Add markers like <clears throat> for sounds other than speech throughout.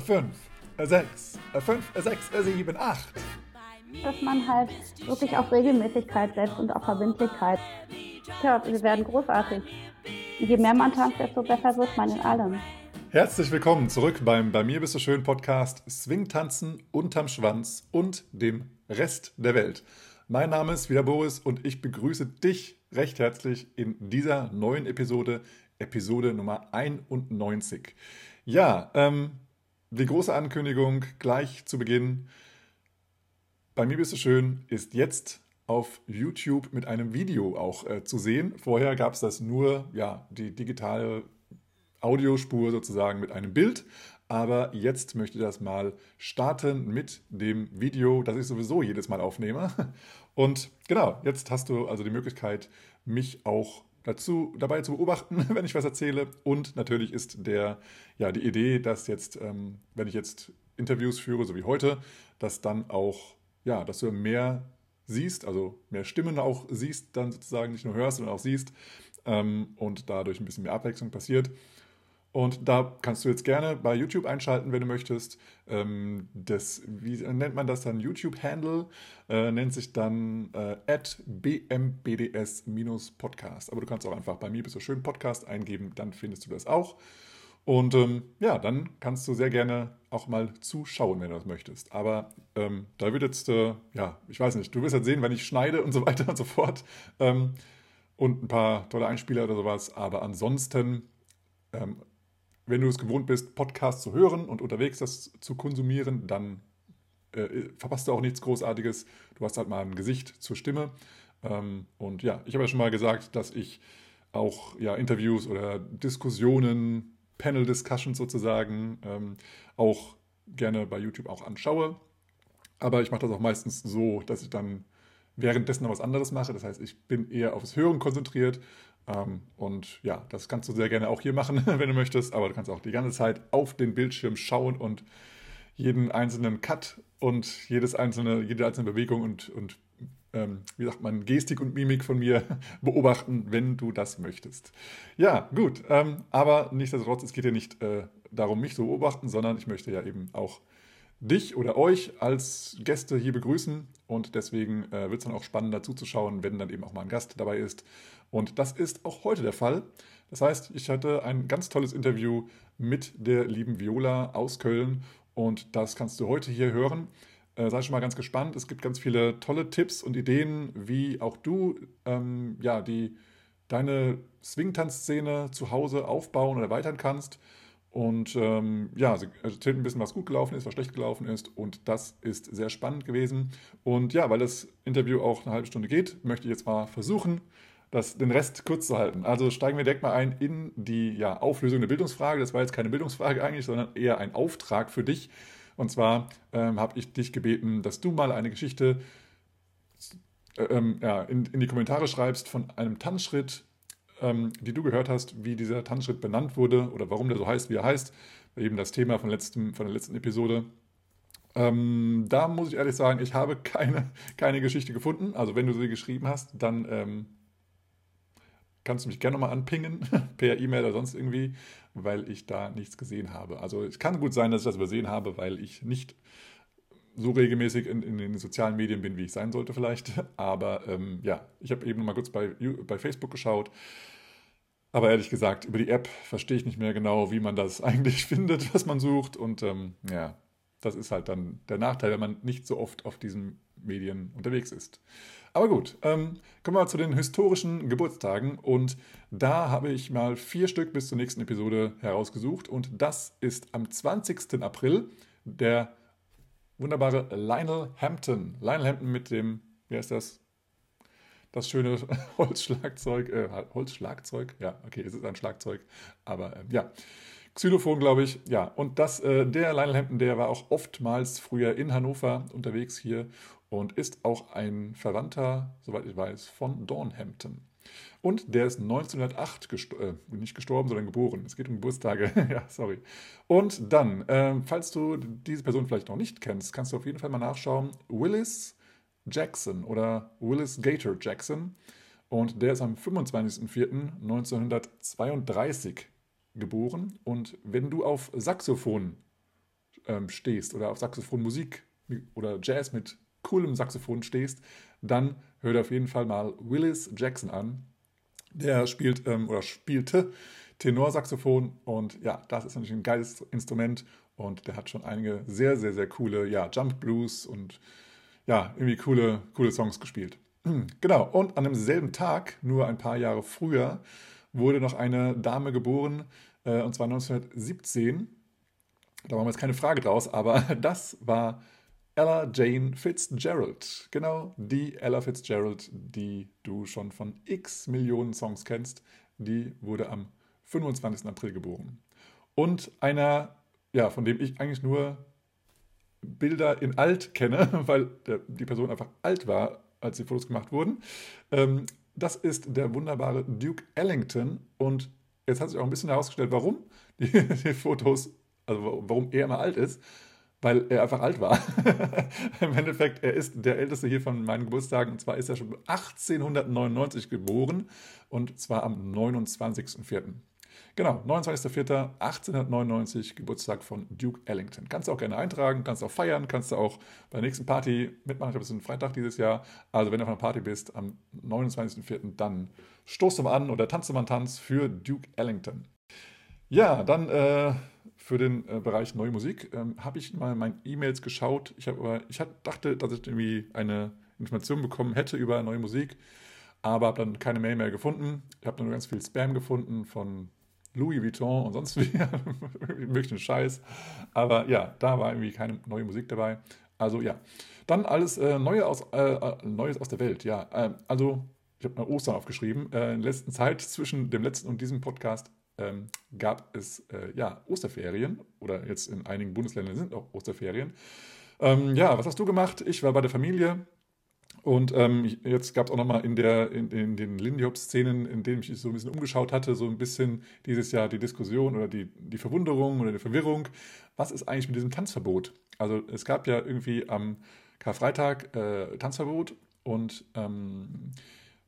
fünf, sechs, fünf, sechs, sieben, acht. Dass man halt wirklich auf Regelmäßigkeit setzt und auf Verbindlichkeit. Tja, wir werden großartig. Je mehr man tanzt, desto besser wird man in allem. Herzlich willkommen zurück beim Bei mir bist du schön Podcast Swingtanzen unterm Schwanz und dem Rest der Welt. Mein Name ist wieder Boris und ich begrüße dich recht herzlich in dieser neuen Episode, Episode Nummer 91. Ja, ähm, die große Ankündigung gleich zu Beginn. Bei mir bist du schön ist jetzt auf YouTube mit einem Video auch äh, zu sehen. Vorher gab es das nur, ja, die digitale Audiospur sozusagen mit einem Bild. Aber jetzt möchte ich das mal starten mit dem Video, das ich sowieso jedes Mal aufnehme. <laughs> Und genau, jetzt hast du also die Möglichkeit, mich auch dazu dabei zu beobachten, <laughs> wenn ich was erzähle. Und natürlich ist der, ja, die Idee, dass jetzt, ähm, wenn ich jetzt Interviews führe, so wie heute, dass dann auch, ja, dass du mehr siehst, also mehr Stimmen auch siehst, dann sozusagen nicht nur hörst, sondern auch siehst ähm, und dadurch ein bisschen mehr Abwechslung passiert. Und da kannst du jetzt gerne bei YouTube einschalten, wenn du möchtest. Ähm, das, wie nennt man das dann? YouTube-Handle äh, nennt sich dann äh, bmbds-podcast. Aber du kannst auch einfach bei mir bist du schön Podcast eingeben, dann findest du das auch. Und ähm, ja, dann kannst du sehr gerne auch mal zuschauen, wenn du das möchtest. Aber ähm, da wird jetzt, äh, ja, ich weiß nicht, du wirst jetzt sehen, wenn ich schneide und so weiter und so fort. Ähm, und ein paar tolle Einspieler oder sowas. Aber ansonsten ähm, wenn du es gewohnt bist, Podcasts zu hören und unterwegs das zu konsumieren, dann äh, verpasst du auch nichts Großartiges. Du hast halt mal ein Gesicht zur Stimme. Ähm, und ja, ich habe ja schon mal gesagt, dass ich auch ja, Interviews oder Diskussionen, Panel-Discussions sozusagen, ähm, auch gerne bei YouTube auch anschaue. Aber ich mache das auch meistens so, dass ich dann währenddessen noch was anderes mache. Das heißt, ich bin eher aufs Hören konzentriert ähm, und ja, das kannst du sehr gerne auch hier machen, <laughs> wenn du möchtest, aber du kannst auch die ganze Zeit auf den Bildschirm schauen und jeden einzelnen Cut und jedes einzelne, jede einzelne Bewegung und, und ähm, wie sagt man, Gestik und Mimik von mir <laughs> beobachten, wenn du das möchtest. Ja, gut, ähm, aber nichtsdestotrotz, es geht ja nicht äh, darum, mich zu beobachten, sondern ich möchte ja eben auch dich oder euch als Gäste hier begrüßen und deswegen äh, wird es dann auch spannender zuzuschauen, wenn dann eben auch mal ein Gast dabei ist. Und das ist auch heute der Fall. Das heißt, ich hatte ein ganz tolles Interview mit der lieben Viola aus Köln und das kannst du heute hier hören. Äh, sei schon mal ganz gespannt. Es gibt ganz viele tolle Tipps und Ideen, wie auch du ähm, ja, die, deine Swing-Tanzszene zu Hause aufbauen oder erweitern kannst. Und ähm, ja, sie erzählt ein bisschen, was gut gelaufen ist, was schlecht gelaufen ist. Und das ist sehr spannend gewesen. Und ja, weil das Interview auch eine halbe Stunde geht, möchte ich jetzt mal versuchen, das, den Rest kurz zu halten. Also steigen wir direkt mal ein in die ja, Auflösung der Bildungsfrage. Das war jetzt keine Bildungsfrage eigentlich, sondern eher ein Auftrag für dich. Und zwar ähm, habe ich dich gebeten, dass du mal eine Geschichte äh, ähm, ja, in, in die Kommentare schreibst von einem Tanzschritt, die du gehört hast, wie dieser Tanzschritt benannt wurde oder warum der so heißt, wie er heißt. Eben das Thema von, letztem, von der letzten Episode. Ähm, da muss ich ehrlich sagen, ich habe keine, keine Geschichte gefunden. Also wenn du sie geschrieben hast, dann ähm, kannst du mich gerne nochmal anpingen, <laughs> per E-Mail oder sonst irgendwie, weil ich da nichts gesehen habe. Also es kann gut sein, dass ich das übersehen habe, weil ich nicht so regelmäßig in, in, den sozialen Medien bin, wie ich sein sollte vielleicht. <laughs> Aber ähm, ja, ich habe eben mal kurz bei, bei Facebook geschaut. Aber ehrlich gesagt, über die App verstehe ich nicht mehr genau, wie man das <laughs> eigentlich findet, was man sucht. Und ähm, ja, das ist halt dann der Nachteil, wenn man nicht so oft auf diesen Medien unterwegs ist. Aber gut, ähm, kommen wir zu den historischen Geburtstagen. Und da habe ich mal vier Stück bis zur nächsten Episode herausgesucht. Und das ist am 20. April der wunderbare Lionel Hampton. Lionel Hampton mit dem, wie heißt das? Das schöne <laughs> Holzschlagzeug, äh, Holzschlagzeug, ja, okay, es ist ein Schlagzeug, aber äh, ja, Xylophon, glaube ich, ja. Und das, äh, der Lionel Hampton, der war auch oftmals früher in Hannover unterwegs hier und ist auch ein Verwandter, soweit ich weiß, von Dawn Hampton. Und der ist 1908 gestor äh, nicht gestorben, sondern geboren. Es geht um Geburtstage. <laughs> ja, sorry. Und dann, äh, falls du diese Person vielleicht noch nicht kennst, kannst du auf jeden Fall mal nachschauen. Willis Jackson oder Willis Gator Jackson. Und der ist am 25.04.1932 geboren. Und wenn du auf Saxophon ähm, stehst oder auf Saxophonmusik oder Jazz mit coolem Saxophon stehst, dann hör dir auf jeden Fall mal Willis Jackson an. Der spielt ähm, oder spielte Tenorsaxophon und ja, das ist natürlich ein geiles Instrument und der hat schon einige sehr, sehr, sehr coole ja, Jump Blues und ja, irgendwie coole, coole Songs gespielt. <clears throat> Genau, und an demselben Tag, nur ein paar Jahre früher, wurde noch eine Dame geboren, äh, und zwar 1917. Da machen wir jetzt keine Frage draus, aber <laughs> das war Ella Jane Fitzgerald. Genau, die Ella Fitzgerald, die du schon von x Millionen Songs kennst, die wurde am 25. April geboren. Und einer, ja, von dem ich eigentlich nur Bilder in alt kenne, <laughs> weil der, die Person einfach alt war, als die Fotos gemacht wurden. Ähm, das ist der wunderbare Duke Ellington und jetzt hat sich auch ein bisschen herausgestellt, warum <laughs> die, die Fotos, also warum er immer alt ist weil er einfach alt war. <laughs> Im Endeffekt, er ist der älteste hier von meinen Geburtstagen und zwar ist er schon 1899 geboren und zwar am 29.04. Genau, 29.04.1899, Geburtstag von Duke Ellington. Kannst du auch gerne eintragen, kannst auch feiern, kannst du auch bei der nächsten Party mitmachen. Ich glaube, es ist ein Freitag dieses Jahr. Also, wenn du auf einer Party bist am 29.04., dann stoßt du mal an oder tanzt du mal einen Tanz für Duke Ellington. Ja, dann äh, für den äh, Bereich Neue Musik ähm, habe ich mal meine E-Mails geschaut. Ich, aber, ich hat, dachte, dass ich irgendwie eine Information bekommen hätte über neue Musik, aber habe dann keine Mail mehr gefunden. Ich habe nur ganz viel Spam gefunden von Louis Vuitton und sonst wie <laughs> möglichen Scheiß. Aber ja, da war irgendwie keine neue Musik dabei. Also ja, dann alles äh, Neue aus, äh, äh Neues aus der Welt. Ja, äh, also ich habe mal Ostern aufgeschrieben. Äh, in der letzten Zeit zwischen dem letzten und diesem Podcast ähm, gab es äh, ja Osterferien oder jetzt in einigen Bundesländern sind auch Osterferien. Ähm, ja, was hast du gemacht? Ich war bei der Familie. Und ähm, jetzt gab es auch nochmal in, in, in den Lindy Hop-Szenen, in denen ich so ein bisschen umgeschaut hatte, so ein bisschen dieses Jahr die Diskussion oder die, die Verwunderung oder die Verwirrung. Was ist eigentlich mit diesem Tanzverbot? Also es gab ja irgendwie am Karfreitag äh, Tanzverbot und ähm,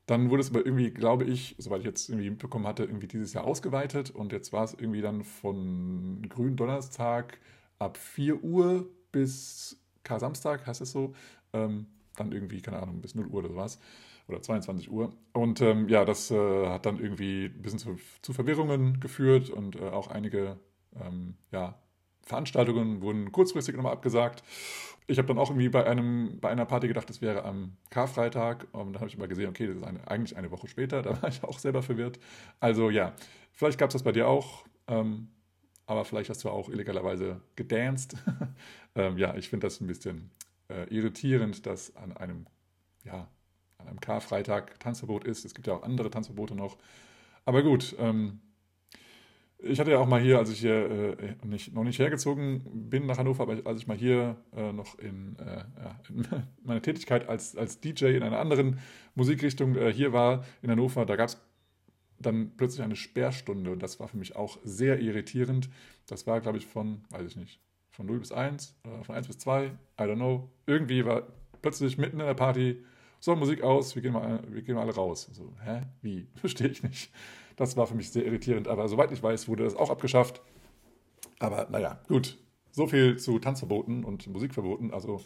dann wurde es aber irgendwie, glaube ich, soweit ich jetzt irgendwie mitbekommen hatte, irgendwie dieses Jahr ausgeweitet und jetzt war es irgendwie dann von grünen Donnerstag ab 4 Uhr bis Kar-Samstag, heißt es so, ähm, dann irgendwie, keine Ahnung, bis 0 Uhr oder sowas. Oder 22 Uhr. Und ähm, ja, das äh, hat dann irgendwie ein bisschen zu, zu Verwirrungen geführt und äh, auch einige ähm, ja, Veranstaltungen wurden kurzfristig nochmal abgesagt. Ich habe dann auch irgendwie bei, einem, bei einer Party gedacht, das wäre am Karfreitag. Und dann habe ich mal gesehen, okay, das ist eine, eigentlich eine Woche später. <laughs> Da war ich auch selber verwirrt. Also ja, vielleicht gab es das bei dir auch. Ähm, aber vielleicht hast du auch illegalerweise gedanced. <laughs> ähm, ja, ich finde das ein bisschen äh, irritierend, dass an einem, ja, an einem Karfreitag Tanzverbot ist. Es gibt ja auch andere Tanzverbote noch. Aber gut, ähm, ich hatte ja auch mal hier, als ich hier äh, nicht, noch nicht hergezogen bin nach Hannover, aber als ich mal hier äh, noch in, äh, ja, in <laughs> meiner Tätigkeit als, als DJ in einer anderen Musikrichtung äh, hier war, in Hannover, da gab es dann plötzlich eine Sperrstunde und das war für mich auch sehr irritierend. Das war, glaube ich, von, weiß ich nicht, von 0 bis 1 oder von 1 bis 2, I don't know. Irgendwie war plötzlich mitten in der Party, so Musik aus, wir gehen mal, wir gehen mal alle raus. So, hä? Wie? <laughs> Verstehe ich nicht. Das war für mich sehr irritierend, aber soweit ich weiß, wurde das auch abgeschafft. Aber naja, gut. So viel zu Tanzverboten und Musikverboten. Also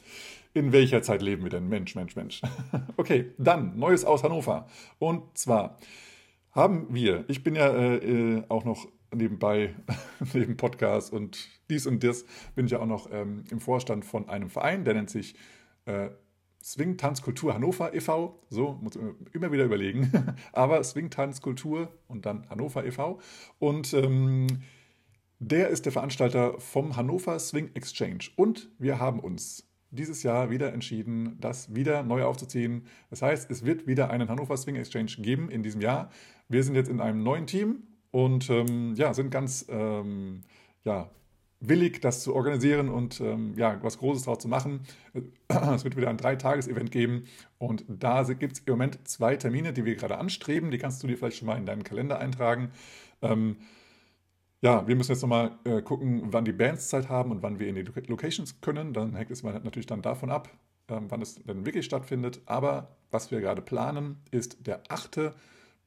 in welcher Zeit leben wir denn? Mensch, Mensch, Mensch. <laughs> okay, dann Neues aus Hannover. Und zwar haben wir, ich bin ja äh, äh auch noch nebenbei, <laughs> neben Podcast und dies und das, bin ich ja auch noch ähm, im Vorstand von einem Verein, der nennt sich äh, Swing Tanz Kultur Hannover e.V., so muss immer wieder überlegen, <laughs> aber Swing Tanz Kultur und dann Hannover e.V. Und ähm, der ist der Veranstalter vom Hannover Swing Exchange. Und wir haben uns dieses Jahr wieder entschieden, das wieder neu aufzuziehen. Das heißt, es wird wieder einen Hannover Swing Exchange geben in diesem Jahr. Wir sind jetzt in einem neuen Team und ähm, ja, sind ganz ähm, ja, willig, das zu organisieren und ähm, ja, was Großes draus zu machen. <clears throat> Es wird wieder ein Dreitages-Event geben und da gibt es im Moment zwei Termine, die wir gerade anstreben. Die kannst du dir vielleicht schon mal in deinen Kalender eintragen. Ähm, ja, wir müssen jetzt nochmal äh, gucken, wann die Bands Zeit haben und wann wir in die Locations können. Dann hängt es natürlich dann davon ab, ähm, wann es denn wirklich stattfindet. Aber was wir gerade planen, ist der 8.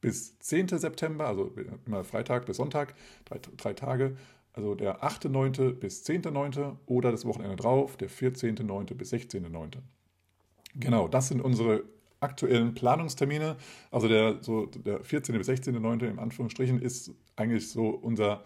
bis 10. September, also immer Freitag bis Sonntag, drei, drei Tage. also der 8.9. bis 10.9. oder das Wochenende drauf, der 14.9. bis 16.9. Genau, das sind unsere aktuellen Planungstermine. Also der, so der 14. bis 16.9. im Anführungsstrichen ist eigentlich so unser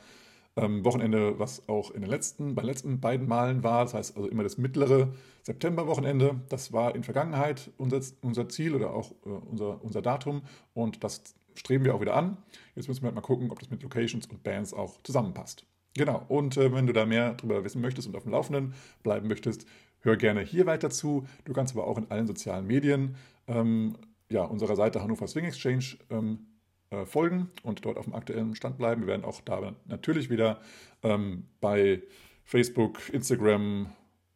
ähm, Wochenende, was auch in den letzten, bei den letzten beiden Malen war. Das heißt also immer das mittlere Septemberwochenende. Das war in Vergangenheit unser, unser Ziel oder auch äh, unser, unser Datum und das streben wir auch wieder an. Jetzt müssen wir halt mal gucken, ob das mit Locations und Bands auch zusammenpasst. Genau, und äh, wenn du da mehr darüber wissen möchtest und auf dem Laufenden bleiben möchtest, hör gerne hier weiter zu. Du kannst aber auch in allen sozialen Medien ähm, ja, unserer Seite Hannover Swing Exchange ähm, äh, folgen und dort auf dem aktuellen Stand bleiben. Wir werden auch da natürlich wieder ähm, bei Facebook, Instagram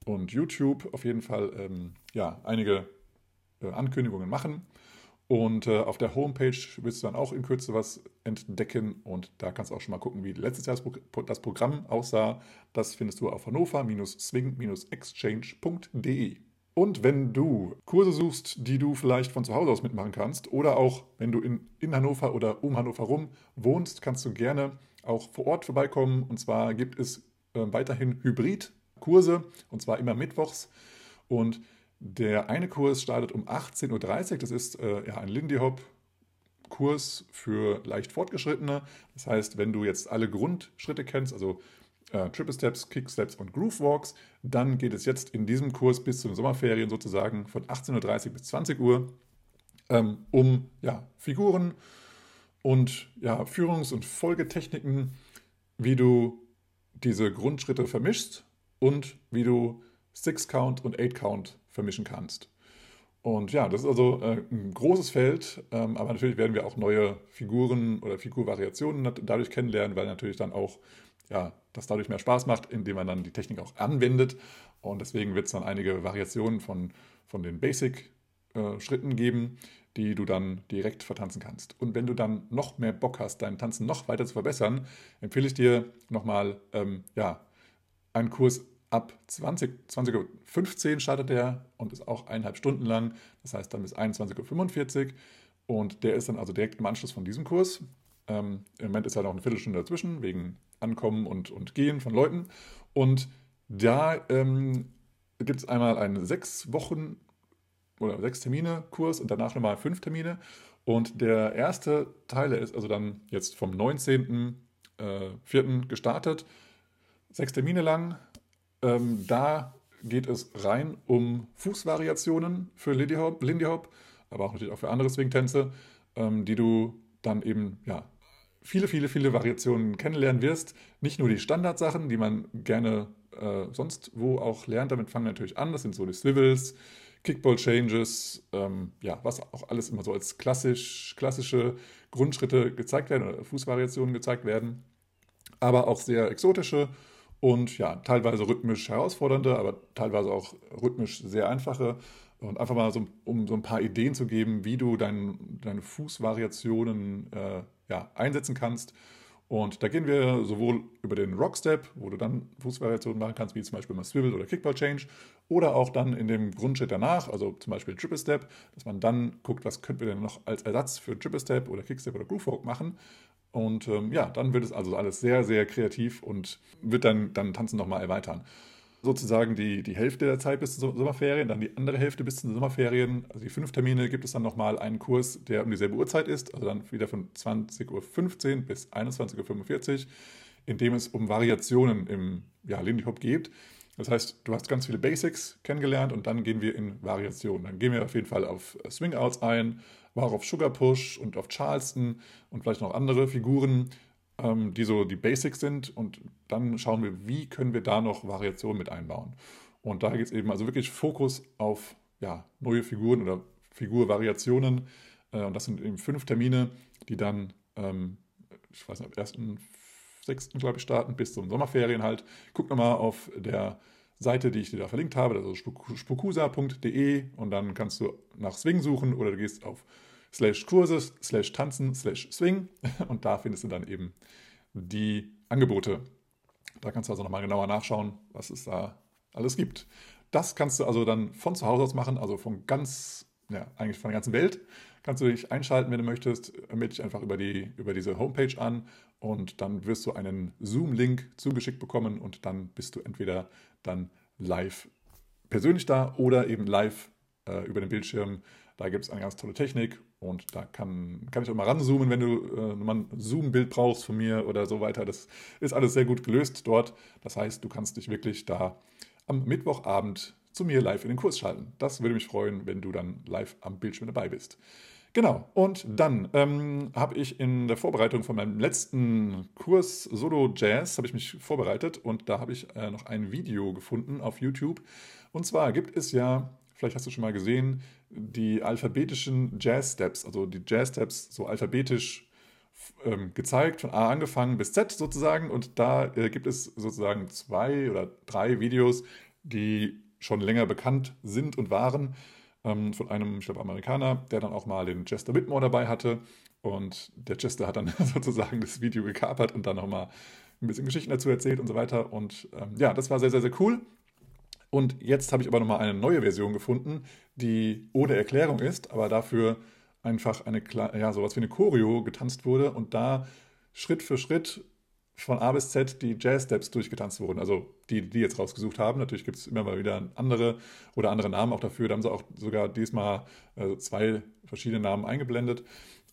und YouTube auf jeden Fall ähm, ja, einige äh, Ankündigungen machen. Und äh, auf der Homepage wirst du dann auch in Kürze was entdecken und da kannst du auch schon mal gucken, wie letztes Jahr das Programm aussah. Das findest du auf hannover-swing-exchange.de. Und wenn du Kurse suchst, die du vielleicht von zu Hause aus mitmachen kannst, oder auch wenn du in, in Hannover oder um Hannover rum wohnst, kannst du gerne auch vor Ort vorbeikommen. Und zwar gibt es äh, weiterhin Hybrid-Kurse, und zwar immer mittwochs. Und der eine Kurs startet um 18.30 Uhr. Das ist äh, ja, ein Lindy Hop Kurs für leicht Fortgeschrittene. Das heißt, wenn du jetzt alle Grundschritte kennst, also äh, Triple Steps, Kick Steps und Groove Walks. Dann geht es jetzt in diesem Kurs bis zu den Sommerferien sozusagen von 18.30 Uhr bis 20 Uhr ähm, um ja, Figuren und ja, Führungs- und Folgetechniken, wie du diese Grundschritte vermischst und wie du Six Count und Eight Count vermischen kannst. Und ja, das ist also äh, ein großes Feld, ähm, aber natürlich werden wir auch neue Figuren oder Figurvariationen dadurch kennenlernen, weil natürlich dann auch ja, das dadurch mehr Spaß macht, indem man dann die Technik auch anwendet. Und deswegen wird es dann einige Variationen von, von den Basic-Schritten äh, geben, die du dann direkt vertanzen kannst. Und wenn du dann noch mehr Bock hast, dein Tanzen noch weiter zu verbessern, empfehle ich dir nochmal ähm, ja, einen Kurs ab 20, 20.15 Uhr startet der und ist auch eineinhalb Stunden lang. Das heißt dann bis 21.45 Uhr. Und der ist dann also direkt im Anschluss von diesem Kurs. Ähm, Im Moment ist ja noch eine Viertelstunde dazwischen, wegen Ankommen und, und Gehen von Leuten. Und da ähm, gibt es einmal einen sechs Wochen oder sechs Termine Kurs und danach nochmal fünf Termine. Und der erste Teil ist also dann jetzt vom 19.04. Äh, gestartet, sechs Termine lang. Ähm, da geht es rein um Fußvariationen für Lindy Hop, Lindy Hop aber auch natürlich auch für andere Swing-Tänze, ähm, die du dann eben ja, viele, viele, viele Variationen kennenlernen wirst. Nicht nur die Standardsachen, die man gerne äh, sonst wo auch lernt, damit fangen wir natürlich an. Das sind so die Swivels, Kickball-Changes, ähm, ja, was auch alles immer so als klassisch, klassische Grundschritte gezeigt werden oder Fußvariationen gezeigt werden. Aber auch sehr exotische und ja, teilweise rhythmisch herausfordernde, aber teilweise auch rhythmisch sehr einfache. Und einfach mal so, um so ein paar Ideen zu geben, wie du dein, deine Fußvariationen äh, ja, einsetzen kannst. Und da gehen wir sowohl über den Rockstep, wo du dann Fußvariationen machen kannst, wie zum Beispiel mal Swivel oder Kickball Change, oder auch dann in dem Grundschritt danach, also zum Beispiel Triple Step, dass man dann guckt, was könnten wir denn noch als Ersatz für Triple Step oder Kickstep oder Groove Walk machen. Und ähm, ja, dann wird es also alles sehr, sehr kreativ und wird dann, dann Tanzen nochmal erweitern sozusagen die, die Hälfte der Zeit bis zur Sommerferien, dann die andere Hälfte bis zu den Sommerferien. Also die fünf Termine gibt es dann nochmal einen Kurs, der um dieselbe Uhrzeit ist, also dann wieder von 20.15 Uhr bis 21.45 Uhr, in dem es um Variationen im ja, Lindy Hop geht. Das heißt, du hast ganz viele Basics kennengelernt und dann gehen wir in Variationen. Dann gehen wir auf jeden Fall auf Swing Outs ein, war auf Sugar Push und auf Charleston und vielleicht noch andere Figuren ähm, die so die Basics sind und dann schauen wir, wie können wir da noch Variationen mit einbauen. Und da geht es eben also wirklich Fokus auf ja, neue Figuren oder Figurvariationen. Äh, und das sind eben fünf Termine, die dann, ähm, ich weiß nicht, ab 1.6. glaube ich, starten, bis zum Sommerferien halt. Guck nochmal auf der Seite, die ich dir da verlinkt habe, ist spukusa.de und dann kannst du nach Swing suchen oder du gehst auf slash Kurse, slash Tanzen, slash Swing. <laughs> Und da findest du dann eben die Angebote. Da kannst du also nochmal genauer nachschauen, was es da alles gibt. Das kannst du also dann von zu Hause aus machen, also von ganz, ja, eigentlich von der ganzen Welt. Kannst du dich einschalten, wenn du möchtest, melde dich einfach über, die, über diese Homepage an und dann wirst du einen Zoom-Link zugeschickt bekommen und dann bist du entweder dann live persönlich da oder eben live äh, über den Bildschirm. Da gibt es eine ganz tolle Technik und da kann, kann ich auch mal ranzoomen, wenn du äh, mal ein Zoom-Bild brauchst von mir oder so weiter. Das ist alles sehr gut gelöst dort. Das heißt, du kannst dich wirklich da am Mittwochabend zu mir live in den Kurs schalten. Das würde mich freuen, wenn du dann live am Bildschirm dabei bist. Genau, und dann ähm, habe ich in der Vorbereitung von meinem letzten Kurs Solo Jazz, habe ich mich vorbereitet und da habe ich äh, noch ein Video gefunden auf YouTube. Und zwar gibt es ja, vielleicht hast du schon mal gesehen, die alphabetischen Jazz Steps, also die Jazz Steps so alphabetisch ähm, gezeigt, von A angefangen bis Z sozusagen. Und da äh, gibt es sozusagen zwei oder drei Videos, die schon länger bekannt sind und waren ähm, von einem, ich glaube, Amerikaner, der dann auch mal den Chester Whitmore dabei hatte. Und der Chester hat dann <laughs> sozusagen das Video gekapert und dann nochmal ein bisschen Geschichten dazu erzählt und so weiter. Und ähm, ja, das war sehr, sehr, sehr cool. Und jetzt habe ich aber nochmal eine neue Version gefunden, die ohne Erklärung ist, aber dafür einfach eine, ja, sowas wie eine Choreo getanzt wurde und da Schritt für Schritt von A bis Z die Jazz-Steps durchgetanzt wurden. Also die, die jetzt rausgesucht haben. Natürlich gibt es immer mal wieder andere oder andere Namen auch dafür. Da haben sie auch sogar diesmal äh, zwei verschiedene Namen eingeblendet.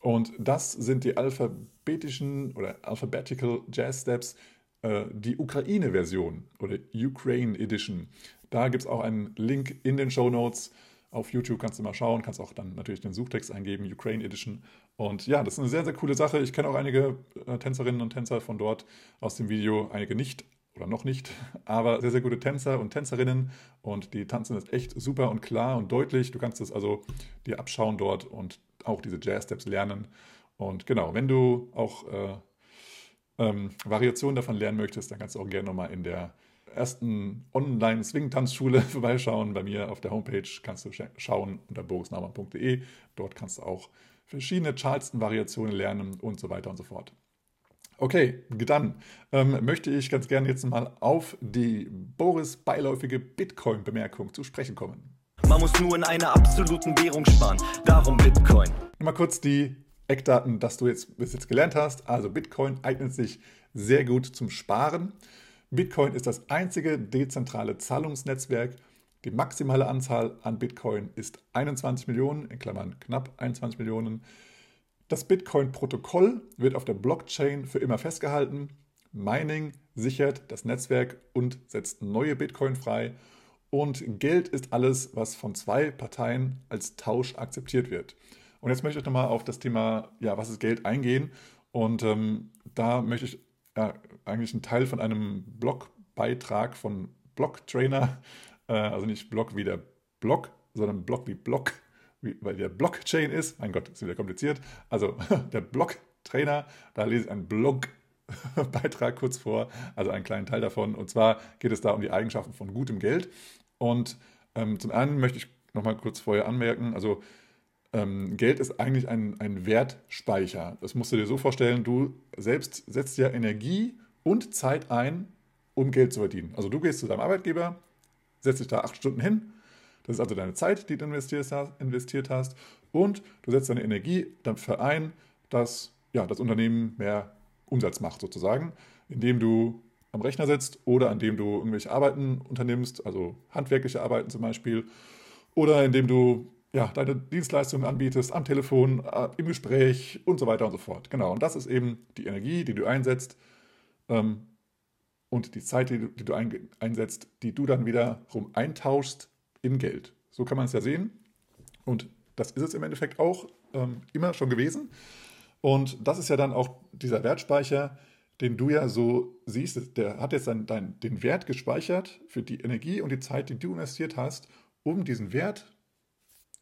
Und das sind die alphabetischen oder alphabetical Jazz Steps, äh, die Ukraine-Version oder Ukraine Edition. Da gibt es auch einen Link in den Show Notes. Auf YouTube kannst du mal schauen, kannst auch dann natürlich den Suchtext eingeben, Ukraine Edition. Und ja, das ist eine sehr, sehr coole Sache. Ich kenne auch einige äh, Tänzerinnen und Tänzer von dort aus dem Video, einige nicht oder noch nicht, <laughs> aber sehr, sehr gute Tänzer und Tänzerinnen und die tanzen das echt super und klar und deutlich. Du kannst es also dir abschauen dort und auch diese Jazz-Steps lernen. Und genau, wenn du auch äh, ähm, Variationen davon lernen möchtest, dann kannst du auch gerne nochmal in der ersten Online-Swing-Tanzschule <laughs> vorbeischauen. Bei mir auf der Homepage kannst du schauen unter borisnaumann.de. Dort kannst du auch verschiedene Charleston-Variationen lernen und so weiter und so fort. Okay, dann ähm, möchte ich ganz gerne jetzt mal auf die Boris beiläufige Bitcoin-Bemerkung zu sprechen kommen. Man muss nur in einer absoluten Währung sparen, darum Bitcoin. Mal kurz die Eckdaten, dass du jetzt bis jetzt gelernt hast. Also Bitcoin eignet sich sehr gut zum Sparen. Bitcoin ist das einzige dezentrale Zahlungsnetzwerk. Die maximale Anzahl an Bitcoin ist 21 Millionen, in Klammern knapp 21 Millionen. Das Bitcoin-Protokoll wird auf der Blockchain für immer festgehalten. Mining sichert das Netzwerk und setzt neue Bitcoin frei. Und Geld ist alles, was von zwei Parteien als Tausch akzeptiert wird. Und jetzt möchte ich nochmal auf das Thema, ja, was ist Geld eingehen. Und ähm, da möchte ich ja, eigentlich ein Teil von einem Blogbeitrag von Blocktrainer, äh, also nicht Blog wie der Blog, sondern Blog wie Block, wie, weil der Blockchain ist. Mein Gott, ist wieder kompliziert. Also <laughs> der Blocktrainer, da lese ich einen Blogbeitrag kurz vor, also einen kleinen Teil davon. Und zwar geht es da um die Eigenschaften von gutem Geld. Und ähm, zum einen möchte ich nochmal kurz vorher anmerken, also ähm, Geld ist eigentlich ein, ein Wertspeicher. Das musst du dir so vorstellen, du selbst setzt ja Energie und Zeit ein, um Geld zu verdienen. Also du gehst zu deinem Arbeitgeber, setzt dich da acht Stunden hin, das ist also deine Zeit, die du investiert hast, und du setzt deine Energie dafür ein, dass ja, das Unternehmen mehr Umsatz macht sozusagen, indem du am Rechner sitzt oder indem du irgendwelche Arbeiten unternimmst, also handwerkliche Arbeiten zum Beispiel, oder indem du ja, deine Dienstleistungen anbietest, am Telefon, äh, im Gespräch und so weiter und so fort. Genau, und das ist eben die Energie, die du einsetzt ähm, und die Zeit, die du, die du ein, einsetzt, die du dann wiederum eintauschst in Geld. So kann man es ja sehen. Und das ist es im Endeffekt auch ähm, immer schon gewesen. Und das ist ja dann auch dieser Wertspeicher, den du ja so siehst, der hat jetzt dann dein, den Wert gespeichert für die Energie und die Zeit, die du investiert hast, um diesen Wert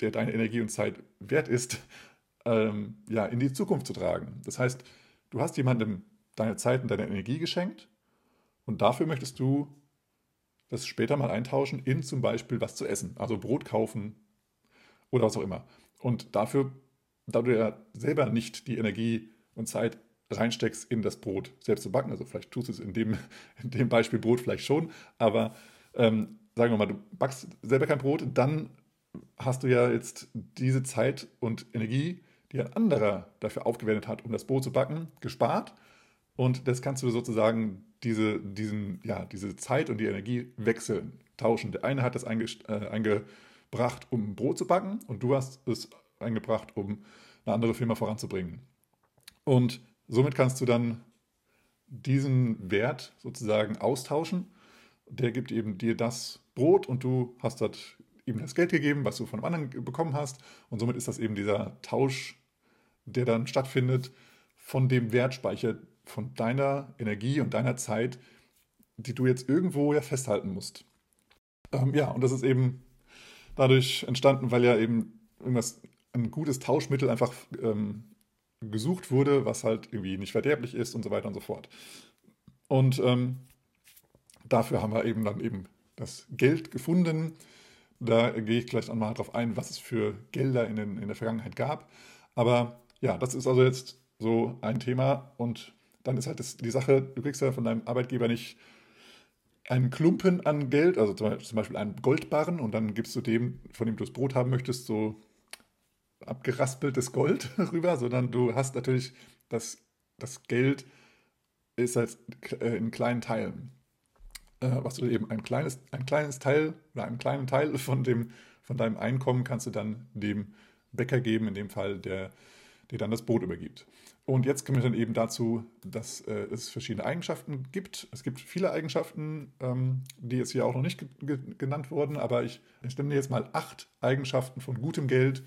der deine Energie und Zeit wert ist, <laughs> ähm, ja, in die Zukunft zu tragen. Das heißt, du hast jemandem deine Zeit und deine Energie geschenkt und dafür möchtest du das später mal eintauschen in zum Beispiel was zu essen, also Brot kaufen oder was auch immer. Und dafür, da du ja selber nicht die Energie und Zeit reinsteckst in das Brot selbst zu backen, also vielleicht tust du es in dem, <laughs> in dem Beispiel Brot vielleicht schon, aber ähm, sagen wir mal, du backst selber kein Brot, dann hast du ja jetzt diese Zeit und Energie, die ein anderer dafür aufgewendet hat, um das Brot zu backen, gespart. Und das kannst du sozusagen diese, diesen, ja, diese Zeit und die Energie wechseln, tauschen. Der eine hat das einge, äh, eingebracht, um Brot zu backen und du hast es eingebracht, um eine andere Firma voranzubringen. Und somit kannst du dann diesen Wert sozusagen austauschen. Der gibt eben dir das Brot und du hast dort ihm das Geld gegeben, was du von einem anderen bekommen hast. Und somit ist das eben dieser Tausch, der dann stattfindet von dem Wertspeicher von deiner Energie und deiner Zeit, die du jetzt irgendwo ja festhalten musst. Ähm, ja, und das ist eben dadurch entstanden, weil ja eben irgendwas, ein gutes Tauschmittel einfach ähm, gesucht wurde, was halt irgendwie nicht verderblich ist und so weiter und so fort. Und ähm, dafür haben wir eben dann eben das Geld gefunden. Da gehe ich gleich einmal darauf ein, was es für Gelder in, den, in der Vergangenheit gab. Aber ja, das ist also jetzt so ein Thema und dann ist halt das, die Sache, du kriegst ja von deinem Arbeitgeber nicht einen Klumpen an Geld, also zum Beispiel einen Goldbarren und dann gibst du dem, von dem du das Brot haben möchtest, so abgeraspeltes Gold <laughs> rüber, sondern du hast natürlich das, das Geld ist halt in kleinen Teilen. Äh, was du eben ein kleines, ein kleines Teil oder einen kleinen Teil von, dem, von deinem Einkommen kannst du dann dem Bäcker geben, in dem Fall, der dir dann das Brot übergibt. Und jetzt kommen wir dann eben dazu, dass äh, es verschiedene Eigenschaften gibt. Es gibt viele Eigenschaften, ähm, die jetzt hier auch noch nicht ge genannt wurden, aber ich, ich nenne jetzt mal acht Eigenschaften von gutem Geld,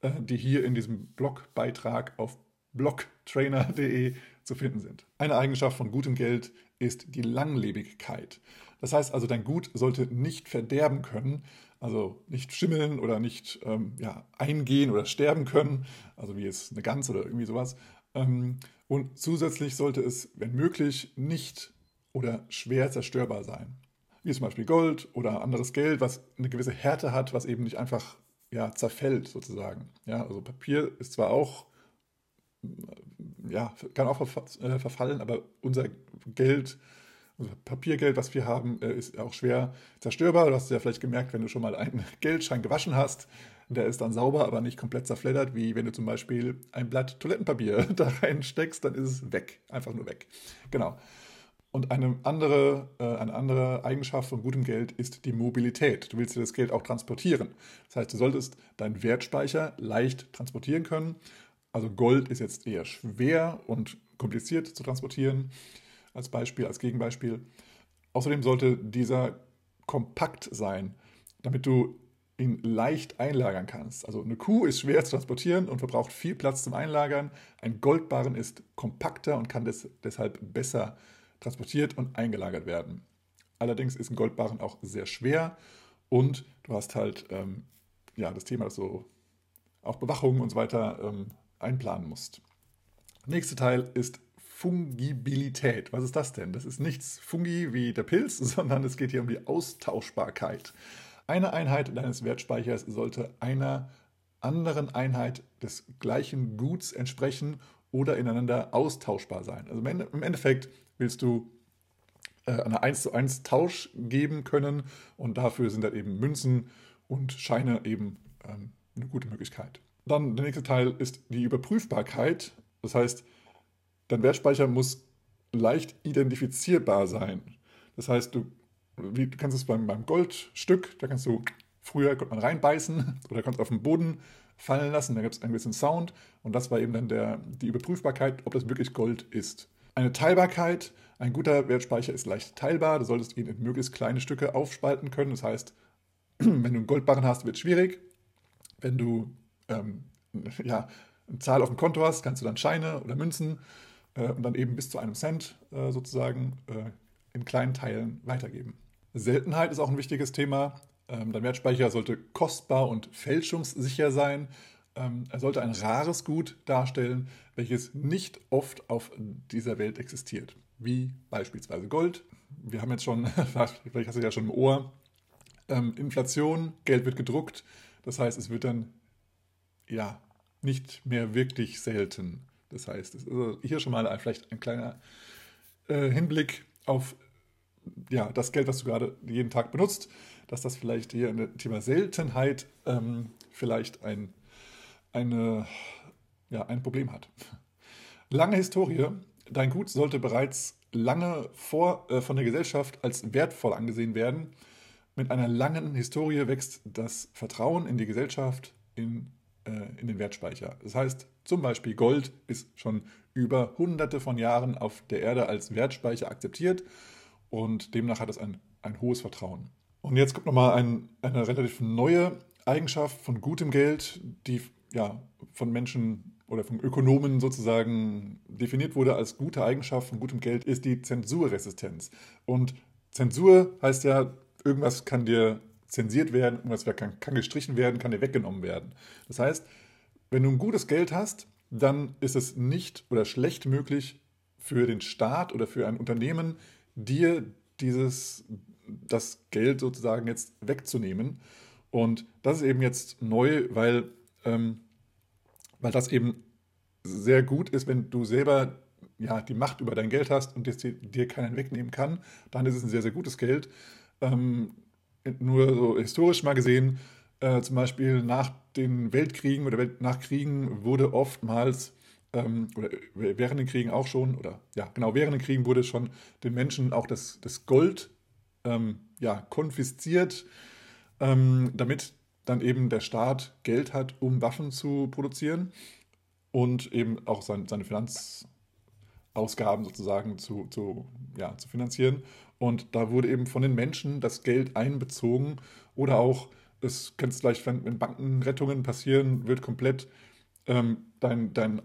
äh, die hier in diesem Blogbeitrag auf blogtrainer.de zu finden sind. Eine Eigenschaft von gutem Geld ist die Langlebigkeit. Das heißt also, dein Gut sollte nicht verderben können, also nicht schimmeln oder nicht ähm, ja, eingehen oder sterben können, also wie jetzt eine Gans oder irgendwie sowas. Ähm, und zusätzlich sollte es, wenn möglich, nicht oder schwer zerstörbar sein. Wie zum Beispiel Gold oder anderes Geld, was eine gewisse Härte hat, was eben nicht einfach ja, zerfällt sozusagen. Ja, also Papier ist zwar auch, ja, kann auch äh, verfallen, aber unser Geld, unser Papiergeld, was wir haben, äh, ist auch schwer zerstörbar. Du hast ja vielleicht gemerkt, wenn du schon mal einen <laughs> Geldschein gewaschen hast, der ist dann sauber, aber nicht komplett zerfleddert, wie wenn du zum Beispiel ein Blatt Toilettenpapier <laughs> da reinsteckst, dann ist es weg, einfach nur weg. Genau. Und eine andere, äh, eine andere Eigenschaft von gutem Geld ist die Mobilität. Du willst dir das Geld auch transportieren. Das heißt, du solltest deinen Wertspeicher leicht transportieren können. Also Gold ist jetzt eher schwer und kompliziert zu transportieren, als Beispiel, als Gegenbeispiel. Außerdem sollte dieser kompakt sein, damit du ihn leicht einlagern kannst. Also eine Kuh ist schwer zu transportieren und verbraucht viel Platz zum Einlagern. Ein Goldbarren ist kompakter und kann des, deshalb besser transportiert und eingelagert werden. Allerdings ist ein Goldbarren auch sehr schwer und du hast halt ähm, ja, das Thema, dass du auch Bewachung und so weiter ähm, einplanen musst. Nächster Teil ist Fungibilität. Was ist das denn? Das ist nichts Fungi wie der Pilz, <laughs> sondern es geht hier um die Austauschbarkeit. Eine Einheit deines Wertspeichers sollte einer anderen Einheit des gleichen Guts entsprechen oder ineinander austauschbar sein. Also im Endeffekt willst du äh, eine 1 zu 1 Tausch geben können und dafür sind dann eben Münzen und Scheine eben ähm, eine gute Möglichkeit. Dann der nächste Teil ist die Überprüfbarkeit. Das heißt, dein Wertspeicher muss leicht identifizierbar sein. Das heißt, du, wie, du kannst es beim, beim Goldstück, da kannst du, früher konnte man reinbeißen <laughs> oder kannst auf den Boden fallen lassen, da gibt es ein bisschen Sound und das war eben dann der, die Überprüfbarkeit, ob das wirklich Gold ist. Eine Teilbarkeit. Ein guter Wertspeicher ist leicht teilbar. Du solltest ihn in möglichst kleine Stücke aufspalten können. Das heißt, <clears throat> wenn du einen Goldbarren hast, wird es schwierig. Wenn du ähm, ja, eine Zahl auf dem Konto hast, kannst du dann Scheine oder Münzen äh, und dann eben bis zu einem Cent äh, sozusagen äh, in kleinen Teilen weitergeben. Seltenheit ist auch ein wichtiges Thema. Ähm, dein Wertspeicher sollte kostbar und fälschungssicher sein. Ähm, er sollte ein rares Gut darstellen, welches nicht oft auf dieser Welt existiert, wie beispielsweise Gold. Wir haben jetzt schon, <laughs> vielleicht hast du ja schon im Ohr, ähm, Inflation, Geld wird gedruckt, das heißt, es wird dann ja nicht mehr wirklich selten. Das heißt, also hier schon mal vielleicht ein kleiner äh, Hinblick auf ja, das Geld, was du gerade jeden Tag benutzt, dass das vielleicht hier ein Thema Seltenheit ähm, vielleicht ein, eine, ja, ein Problem hat. Lange Historie. Dein Gut sollte bereits lange vor, äh, von der Gesellschaft als wertvoll angesehen werden. Mit einer langen Historie wächst das Vertrauen in die Gesellschaft in, äh, in den Wertspeicher. Das heißt, zum Beispiel Gold ist schon über hunderte von Jahren auf der Erde als Wertspeicher akzeptiert und demnach hat es ein, ein hohes Vertrauen. Und jetzt kommt nochmal ein, eine relativ neue Eigenschaft von gutem Geld, die ja von Menschen oder von Ökonomen sozusagen definiert wurde als gute Eigenschaft von gutem Geld, ist die Zensurresistenz. Und Zensur heißt ja, irgendwas kann dir zensiert werden, irgendwas kann, kann gestrichen werden, kann dir weggenommen werden. Das heißt, wenn du ein gutes Geld hast, dann ist es nicht oder schlecht möglich für den Staat oder für ein Unternehmen, dir dieses, das Geld sozusagen jetzt wegzunehmen. Und das ist eben jetzt neu, weil, ähm, weil das eben sehr gut ist, wenn du selber ja, die Macht über dein Geld hast und dir, keiner wegnehmen kann, dann ist es ein sehr, sehr gutes Geld. Ähm, nur so historisch mal gesehen, äh, zum Beispiel nach den Weltkriegen oder nach Kriegen wurde oftmals, ähm, oder während den Kriegen auch schon, oder ja, genau, während den Kriegen wurde schon den Menschen auch das, das Gold ähm, ja, konfisziert, ähm, damit dann eben der Staat Geld hat, um Waffen zu produzieren und eben auch sein, seine Finanzausgaben sozusagen zu, zu, ja, zu finanzieren. Und da wurde eben von den Menschen das Geld einbezogen oder auch, das kennst du vielleicht, wenn, wenn Bankenrettungen passieren, wird komplett ähm, dein, dein,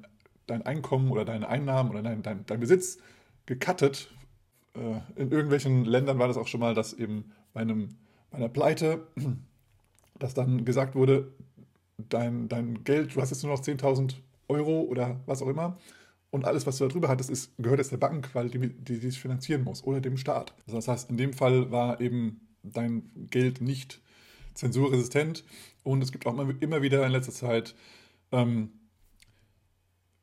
dein Einkommen oder deine Einnahmen oder dein, dein, dein Besitz gecuttet. Äh, in irgendwelchen Ländern war das auch schon mal, dass eben bei, einem, bei einer Pleite, <clears throat> dass dann gesagt wurde, dein, dein Geld, du hast jetzt nur noch 10.000 Euro oder was auch immer, und alles, was du da drüber hattest, ist, gehört jetzt der Bank, weil die, die, die finanzieren muss oder dem Staat. Also das heißt, in dem Fall war eben dein Geld nicht zensurresistent. Und es gibt auch immer wieder in letzter Zeit ähm,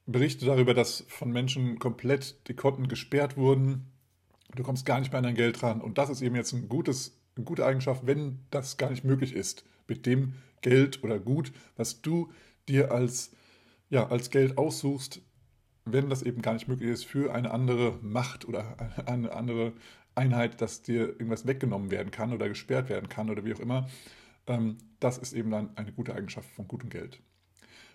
Berichte darüber, dass von Menschen komplett die Konten gesperrt wurden. Du kommst gar nicht mehr an dein Geld ran. Und das ist eben jetzt ein gutes, eine gute Eigenschaft, wenn das gar nicht möglich ist, mit dem Geld oder Gut, was du dir als, ja, als Geld aussuchst, wenn das eben gar nicht möglich ist für eine andere Macht oder eine andere Einheit, dass dir irgendwas weggenommen werden kann oder gesperrt werden kann oder wie auch immer, ähm, das ist eben dann eine gute Eigenschaft von gutem Geld.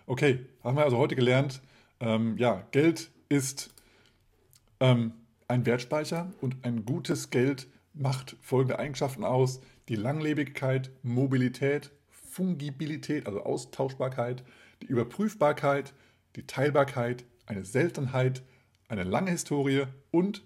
Okay, haben wir also heute gelernt, ähm, ja, Geld ist ähm, ein Wertspeicher und ein gutes Geld macht folgende Eigenschaften aus. Die Langlebigkeit, Mobilität, Fungibilität, also Austauschbarkeit, die Überprüfbarkeit, die Teilbarkeit, eine Seltenheit, eine lange Historie und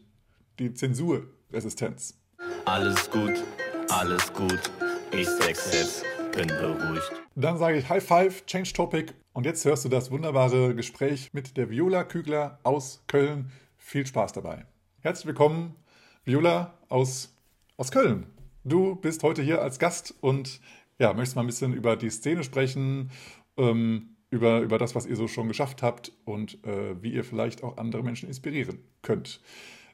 die Zensurresistenz. Alles gut, alles gut. Ich sechs jetzt, bin beruhigt. Dann sage ich High Five, Change Topic. Und jetzt hörst du das wunderbare Gespräch mit der Viola Kügler aus Köln. Viel Spaß dabei. Herzlich willkommen, Viola aus, aus Köln. Du bist heute hier als Gast und ja, möchtest mal ein bisschen über die Szene sprechen, ähm, über, über das, was ihr so schon geschafft habt und äh, wie ihr vielleicht auch andere Menschen inspirieren könnt.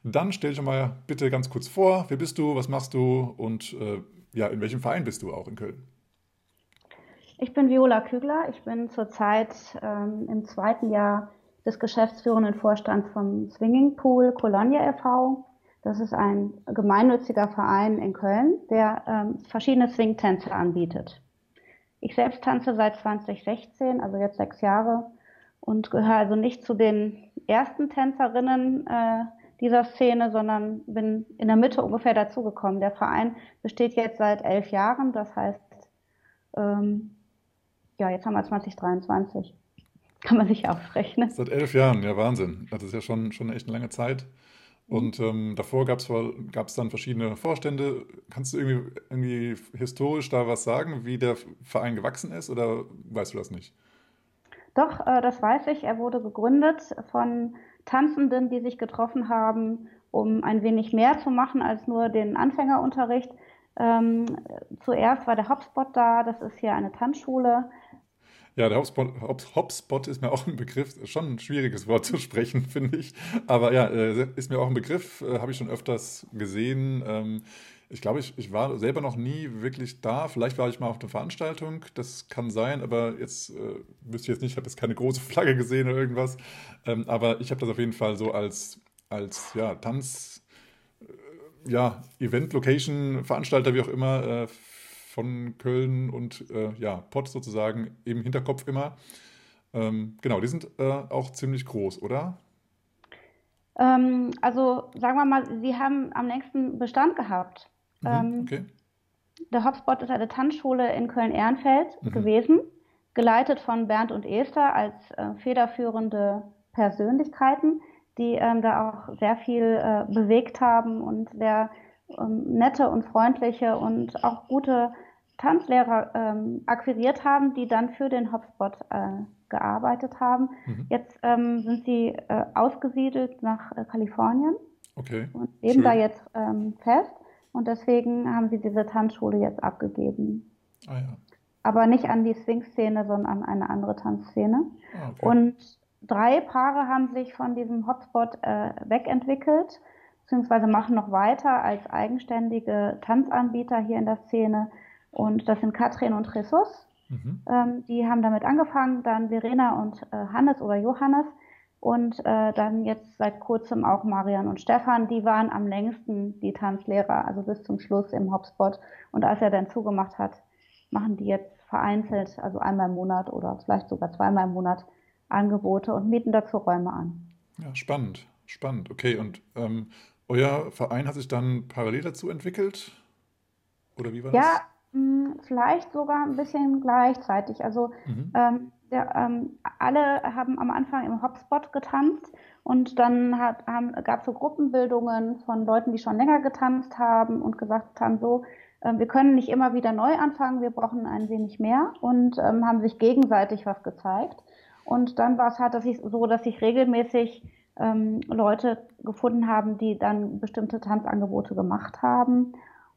Dann stell dich mal bitte ganz kurz vor, wer bist du, was machst du und äh, ja, in welchem Verein bist du auch in Köln? Ich bin Viola Kügler. Ich bin zurzeit ähm, im zweiten Jahr des geschäftsführenden Vorstands vom Swinging Pool Colonia e.V. Das ist ein gemeinnütziger Verein in Köln, der ähm, verschiedene Swingtänze anbietet. Ich selbst tanze seit 2016, also jetzt sechs Jahre, und gehöre also nicht zu den ersten Tänzerinnen äh, dieser Szene, sondern bin in der Mitte ungefähr dazugekommen. Der Verein besteht jetzt seit elf Jahren, das heißt, ähm, ja, jetzt haben wir 2023. Kann man sich ausrechnen. Seit elf Jahren, ja, Wahnsinn. Das ist ja schon, schon echt eine lange Zeit. Und ähm, davor gab es dann verschiedene Vorstände. Kannst du irgendwie, irgendwie historisch da was sagen, wie der Verein gewachsen ist oder weißt du das nicht? Doch, äh, das weiß ich. Er wurde gegründet von Tanzenden, die sich getroffen haben, um ein wenig mehr zu machen als nur den Anfängerunterricht. Ähm, zuerst war der Hotspot da, das ist hier eine Tanzschule. Ja, der Hotspot, Hotspot ist mir auch ein Begriff, schon ein schwieriges Wort zu sprechen, <laughs> finde ich. Aber ja, äh, ist mir auch ein Begriff, äh, habe ich schon öfters gesehen. Ähm, ich glaube, ich, ich war selber noch nie wirklich da. Vielleicht war ich mal auf einer Veranstaltung, das kann sein, aber jetzt äh, wüsste ich jetzt nicht, ich habe jetzt keine große <laughs> Flagge gesehen oder irgendwas. Ähm, aber ich habe das auf jeden Fall so als, als ja, Tanz, äh, ja, Event, Location, Veranstalter, wie auch immer, äh, von Köln und äh, ja, Pott sozusagen im Hinterkopf immer. Ähm, genau, die sind äh, auch ziemlich groß, oder? Ähm, also sagen wir mal, sie haben am längsten Bestand gehabt. Mhm, ähm, okay. Der Hotspot ist eine Tanzschule in Köln-Ehrenfeld mhm. gewesen, geleitet von Bernd und Esther als äh, federführende Persönlichkeiten, die ähm, da auch sehr viel äh, bewegt haben und sehr ähm, nette und freundliche und auch gute Tanzlehrer ähm, akquiriert haben, die dann für den Hotspot äh, gearbeitet haben. Mhm. Jetzt ähm, sind sie äh, ausgesiedelt nach äh, Kalifornien okay. und leben Schön. da jetzt ähm, fest. Und deswegen haben sie diese Tanzschule jetzt abgegeben. Ah, ja. Aber nicht an die Swing-Szene, sondern an eine andere Tanzszene. Ah, okay. Und drei Paare haben sich von diesem Hotspot äh, wegentwickelt beziehungsweise machen noch weiter als eigenständige Tanzanbieter hier in der Szene. Und das sind Katrin und Jesus. Mhm. Ähm, die haben damit angefangen, dann Verena und äh, Hannes oder Johannes und äh, dann jetzt seit kurzem auch Marian und Stefan. Die waren am längsten die Tanzlehrer, also bis zum Schluss im Hopspot. Und als er dann zugemacht hat, machen die jetzt vereinzelt, also einmal im Monat oder vielleicht sogar zweimal im Monat Angebote und mieten dazu Räume an. Ja, spannend, spannend. Okay, und ähm, euer Verein hat sich dann parallel dazu entwickelt? Oder wie war das? Ja, vielleicht sogar ein bisschen gleichzeitig. Also mhm. ähm, der, ähm, alle haben am Anfang im Hotspot getanzt und dann gab es so Gruppenbildungen von Leuten, die schon länger getanzt haben und gesagt haben, so, äh, wir können nicht immer wieder neu anfangen, wir brauchen ein wenig mehr und ähm, haben sich gegenseitig was gezeigt. Und dann war es halt dass ich, so, dass ich regelmäßig ähm, Leute gefunden haben, die dann bestimmte Tanzangebote gemacht haben.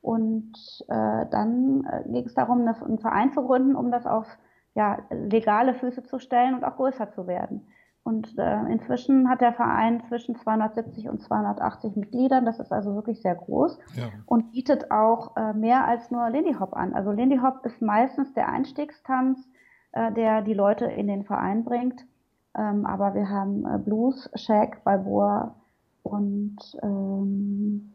Und äh, dann äh, ging es darum, eine, einen Verein zu gründen, um das auf ja, legale Füße zu stellen und auch größer zu werden. Und äh, inzwischen hat der Verein zwischen 270 und 280 Mitgliedern. Das ist also wirklich sehr groß ja. und bietet auch äh, mehr als nur Lindy Hop an. Also Lindy Hop ist meistens der Einstiegstanz, äh, der die Leute in den Verein bringt. Ähm, aber wir haben äh, Blues, Shag, Balboa und ähm,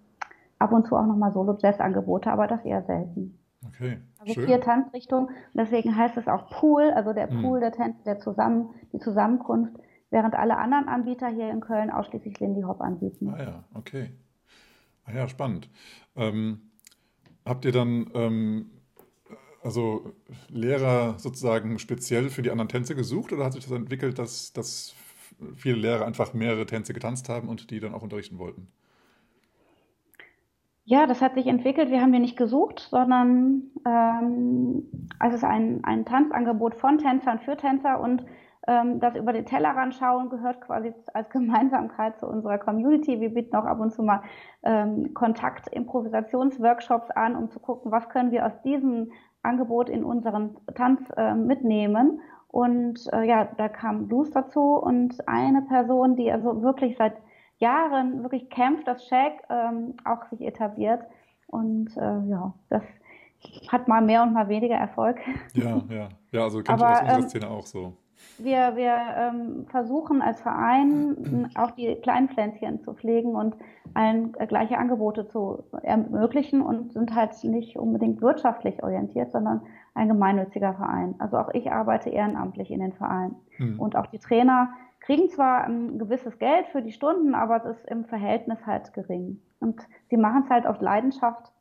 ab und zu auch nochmal Solo-Jazz-Angebote, aber das eher selten. Okay. Also Schön. vier Tanzrichtungen. deswegen heißt es auch Pool, also der hm. Pool mhm. der Tänze, der zusammen, die Zusammenkunft, während alle anderen Anbieter hier in Köln ausschließlich Lindy Hop anbieten. Ah ja, okay. Ah ja, spannend. Ähm, habt ihr dann ähm, also Lehrer sozusagen speziell für die anderen Tänze gesucht oder hat sich das entwickelt, dass, dass viele Lehrer einfach mehrere Tänze getanzt haben und die dann auch unterrichten wollten? Ja, das hat sich entwickelt. Wir haben die nicht gesucht, sondern ähm, es ist ein, ein Tanzangebot von Tänzern für Tänzer und ähm, das über den Tellerrand schauen gehört quasi als Gemeinsamkeit zu unserer Community. Wir bieten auch ab und zu mal ähm, Kontakt-Improvisationsworkshops an, um zu gucken, was können wir aus diesen Angebot in unseren Tanz äh, mitnehmen. Und äh, ja, da kam Blues dazu und eine Person, die also wirklich seit Jahren wirklich kämpft, dass Shaq ähm, auch sich etabliert. Und äh, ja, das hat mal mehr und mal weniger Erfolg. <laughs> Ja, ja. Ja, also kennt Aber, aus unserer ähm, Szene auch so. Wir, wir ähm, versuchen als Verein <clears throat> auch die kleinen Pflänzchen zu pflegen und allen äh, gleiche Angebote zu ermöglichen und sind halt nicht unbedingt wirtschaftlich orientiert, sondern ein gemeinnütziger Verein. Also auch ich arbeite ehrenamtlich in den Verein. Mhm. Und auch die Trainer kriegen zwar ein gewisses Geld für die Stunden, aber es ist im Verhältnis halt gering. Und sie machen es halt aus Leidenschaft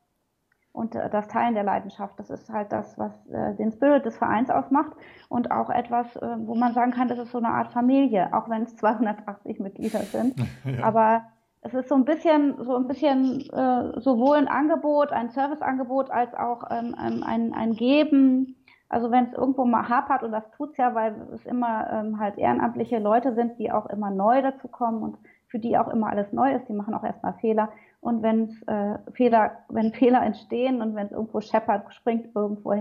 und äh, das Teilen der Leidenschaft, das ist halt das, was äh, den Spirit des Vereins ausmacht und auch etwas, äh, wo man sagen kann, das ist so eine Art Familie, auch wenn es <laughs> 280 Mitglieder sind. <laughs> Ja. Aber es ist so ein bisschen, so ein bisschen äh, sowohl ein Angebot, ein Serviceangebot, als auch ähm, ein, ein Geben. Also wenn es irgendwo mal hapert, und das tut's ja, weil es immer ähm, halt ehrenamtliche Leute sind, die auch immer neu dazu kommen und für die auch immer alles neu ist, die machen auch erstmal Fehler. Und wenn äh, Fehler, wenn <laughs> Fehler entstehen und wenn es irgendwo scheppert, springt irgendwo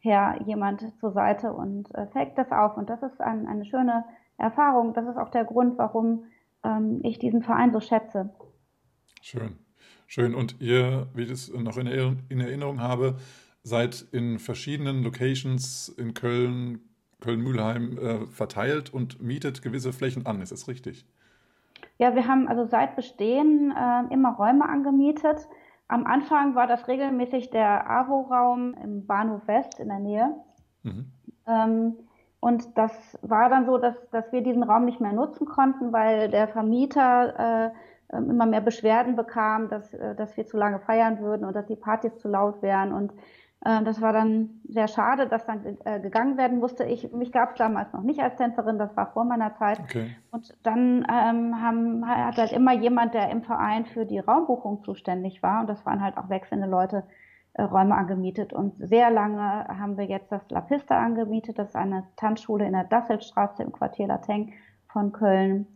her jemand zur Seite und äh, fängt das auf. Und das ist ein, eine schöne Erfahrung. Das ist auch der Grund, warum ähm, ich diesen Verein so schätze. Schön. Schön. Und ihr, wie ich es noch in Erinnerung habe, seid in verschiedenen Locations in Köln, Köln-Mühlheim äh, verteilt und mietet gewisse Flächen an. Ist das richtig? Ja, wir haben also seit Bestehen äh, immer Räume angemietet. Am Anfang war das regelmäßig der AWO-Raum im Bahnhof West in der Nähe. Mhm. Ähm, und das war dann so, dass, dass wir diesen Raum nicht mehr nutzen konnten, weil der Vermieter äh, immer mehr Beschwerden bekam, dass, äh, dass wir zu lange feiern würden und dass die Partys zu laut wären. Und das war dann sehr schade, dass dann äh, gegangen werden musste. Ich, mich gab es damals noch nicht als Tänzerin, das war vor meiner Zeit. Okay. Und dann ähm, haben, hat halt immer jemand, der im Verein für die Raumbuchung zuständig war, und das waren halt auch wechselnde Leute, äh, Räume angemietet. Und sehr lange haben wir jetzt das La Pista angemietet. Das ist eine Tanzschule in der Dasselstraße im Quartier Lateng von Köln.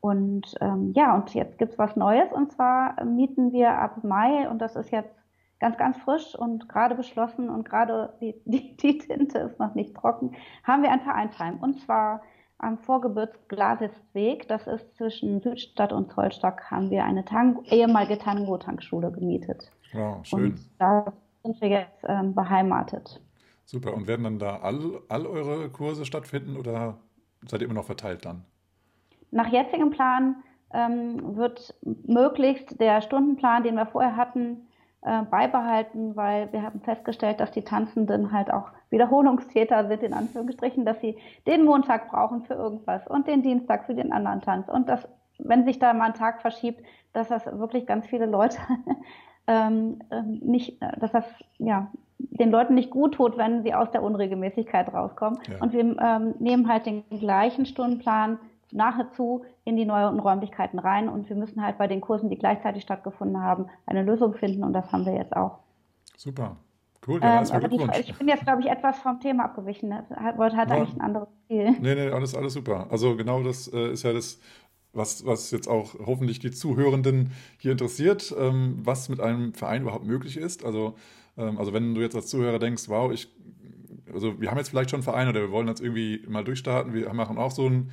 Und ähm, ja, und jetzt gibt's was Neues. Und zwar mieten wir ab Mai, und das ist jetzt ganz, ganz frisch und gerade beschlossen und gerade die, <laughs> die, die Tinte ist noch nicht trocken, haben wir ein Vereinsheim. Und zwar am Vorgebirtsglasisweg, das ist zwischen Südstadt und Zollstock, haben wir eine Tango, ehemalige Tango-Tankschule gemietet. Wow, schön. Und da sind wir jetzt ähm, beheimatet. Super. Und werden dann da all, all eure Kurse stattfinden oder seid ihr immer noch verteilt dann? Nach jetzigem Plan ähm, wird möglichst der Stundenplan, den wir vorher hatten, äh, beibehalten, weil wir haben festgestellt, dass die Tanzenden halt auch Wiederholungstäter sind, in Anführungsstrichen, dass sie den Montag brauchen für irgendwas und den Dienstag für den anderen Tanz. Und dass, wenn sich da mal ein Tag verschiebt, dass das wirklich ganz viele Leute <laughs> ähm, ähm nicht, dass das ja den Leuten nicht gut tut, wenn sie aus der Unregelmäßigkeit rauskommen. Ja. Und wir ähm, nehmen halt den gleichen Stundenplan nahezu in die neuen Räumlichkeiten rein und wir müssen halt bei den Kursen, die gleichzeitig stattgefunden haben, eine Lösung finden und das haben wir jetzt auch. Super. Cool, ja, ähm, aber die, ich bin jetzt, glaube ich, etwas vom Thema abgewichen. Das wollte halt eigentlich ein anderes Ziel. Nee, nee, alles, alles super. Also genau das äh, ist ja das, was, was jetzt auch hoffentlich die Zuhörenden hier interessiert, ähm, was mit einem Verein überhaupt möglich ist. Also, ähm, also wenn du jetzt als Zuhörer denkst, wow, ich, also wir haben jetzt vielleicht schon einen Verein oder wir wollen jetzt irgendwie mal durchstarten, wir machen auch so ein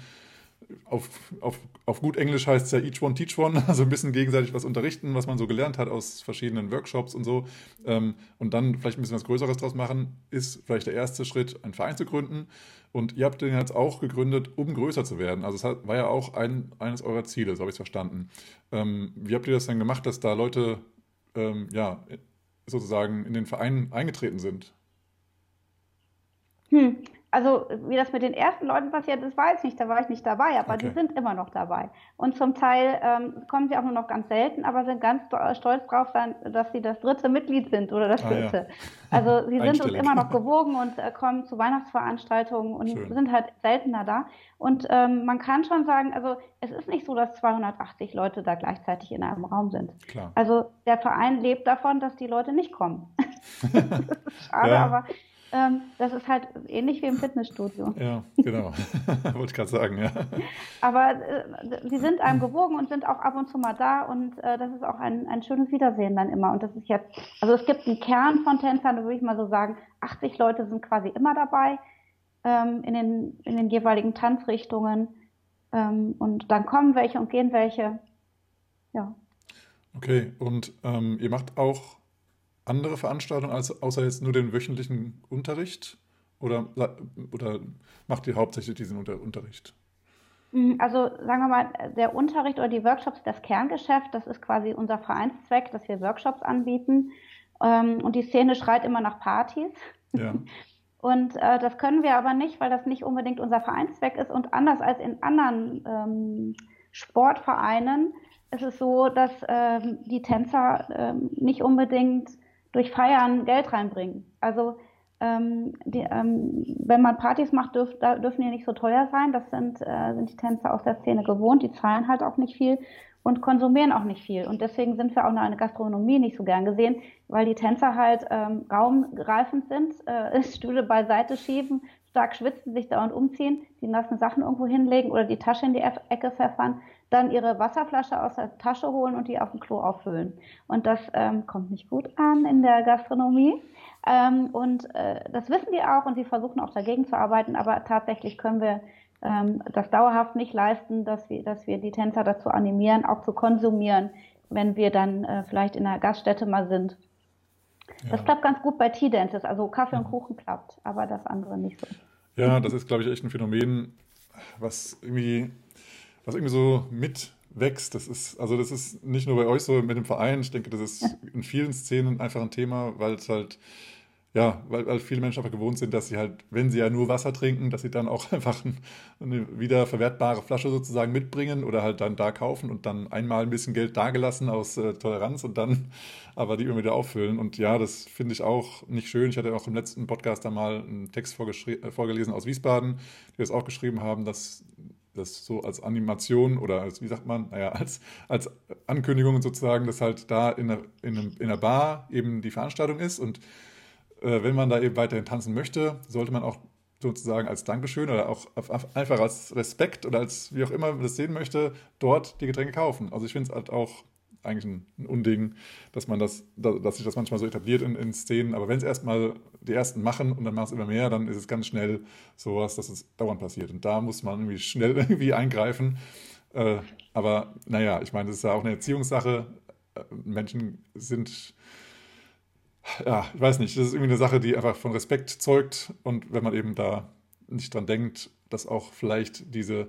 auf, auf, auf gut Englisch heißt es ja each one teach one, also ein bisschen gegenseitig was unterrichten, was man so gelernt hat aus verschiedenen Workshops und so. Ähm, und dann vielleicht ein bisschen was Größeres draus machen, ist vielleicht der erste Schritt, einen Verein zu gründen. Und ihr habt den jetzt auch gegründet, um größer zu werden. Also es war ja auch ein, eines eurer Ziele, so habe ich es verstanden. Ähm, wie habt ihr das denn gemacht, dass da Leute ähm, ja, sozusagen in den Verein eingetreten sind? Hm, also wie das mit den ersten Leuten passiert, das weiß ich nicht, da war ich nicht dabei, aber okay. die sind immer noch dabei. Und zum Teil ähm, kommen sie auch nur noch ganz selten, aber sind ganz stolz drauf, dass sie das dritte Mitglied sind oder das vierte. Ah, ja. Also sie sind uns immer noch gewogen und äh, kommen zu Weihnachtsveranstaltungen und Schön. sind halt seltener da. Und ähm, man kann schon sagen, also es ist nicht so, dass 280 Leute da gleichzeitig in einem Raum sind. Klar. Also der Verein lebt davon, dass die Leute nicht kommen. <laughs> <laughs> schade, ja. aber ähm, das ist halt ähnlich wie im Fitnessstudio. Ja, genau. <laughs> Wollte ich gerade sagen, ja. Aber äh, sie sind einem gewogen und sind auch ab und zu mal da und äh, das ist auch ein, ein schönes Wiedersehen dann immer. Und das ist jetzt, also es gibt einen Kern von Tänzern, da würde ich mal so sagen, 80 Leute sind quasi immer dabei ähm, in, den, in den jeweiligen Tanzrichtungen. Ähm, und dann kommen welche und gehen welche. Ja. Okay, und ähm, ihr macht auch andere Veranstaltungen als, außer jetzt nur den wöchentlichen Unterricht? Oder, oder macht ihr hauptsächlich diesen Unter Unterricht? Mhm, also sagen wir mal, der Unterricht oder die Workshops, das Kerngeschäft, das ist quasi unser Vereinszweck, dass wir Workshops anbieten. Ähm, und die Szene schreit immer nach Partys. Ja. <laughs> Und äh, das können wir aber nicht, weil das nicht unbedingt unser Vereinszweck ist. Und anders als in anderen ähm, Sportvereinen ist es so, dass ähm, die Tänzer ähm, nicht unbedingt durch Feiern Geld reinbringen. Also ähm, die, ähm, wenn man Partys macht, dürf, da dürfen die nicht so teuer sein. Das sind, äh, sind die Tänzer aus der Szene gewohnt. Die zahlen halt auch nicht viel. und konsumieren auch nicht viel. Und deswegen sind wir auch in der Gastronomie nicht so gern gesehen, weil die Tänzer halt ähm, raumgreifend sind, äh, <laughs> Stühle beiseite schieben, stark schwitzen, sich dauernd umziehen, die nassen Sachen irgendwo hinlegen oder die Tasche in die Ecke pfeffern, dann ihre Wasserflasche aus der Tasche holen und die auf dem Klo auffüllen. Und das ähm, kommt nicht gut an in der Gastronomie. Ähm, und äh, das wissen die auch und sie versuchen auch dagegen zu arbeiten, aber tatsächlich können wir ähm, das dauerhaft nicht leisten, dass wir, dass wir die Tänzer dazu animieren, auch zu konsumieren, wenn wir dann äh, vielleicht in einer Gaststätte mal sind. Ja. Das klappt ganz gut bei Tea Dances, also Kaffee und Kuchen klappt, aber das andere nicht so. Ja, das ist, glaube ich, echt ein Phänomen, was irgendwie, was irgendwie so mitwächst. Das ist, also das ist nicht nur bei euch so mit dem Verein, ich denke, das ist in vielen Szenen einfach ein Thema, weil es halt ja, weil, weil viele Menschen einfach gewohnt sind, dass sie halt, wenn sie ja nur Wasser trinken, dass sie dann auch <laughs> einfach eine wiederverwertbare Flasche sozusagen mitbringen oder halt dann da kaufen und dann einmal ein bisschen Geld dagelassen aus äh, Toleranz und dann <laughs> aber die immer wieder auffüllen. Und ja, das finde ich auch nicht schön. Ich hatte auch im letzten Podcast da mal einen Text äh, vorgelesen aus Wiesbaden, die das auch geschrieben haben, dass das so als Animation oder als, wie sagt man, naja, als, als Ankündigung sozusagen, dass halt da in einer, in, in einer Bar eben die Veranstaltung ist und wenn man da eben weiterhin tanzen möchte, sollte man auch sozusagen als Dankeschön oder auch einfach als Respekt oder als wie auch immer man das sehen möchte, dort die Getränke kaufen. Also ich finde es halt auch eigentlich ein, ein, Unding, dass man das, dass sich das manchmal so etabliert in, in Szenen. Aber wenn es erstmal die ersten machen und dann machen es immer mehr, dann ist es ganz schnell sowas, dass es dauernd passiert. Und da muss man irgendwie schnell <laughs> irgendwie eingreifen. Äh, aber naja, ich meine, das ist ja auch eine Erziehungssache. Äh, Menschen sind ja, ich weiß nicht, das ist irgendwie eine Sache, die einfach von Respekt zeugt und wenn man eben da nicht dran denkt, dass auch vielleicht diese,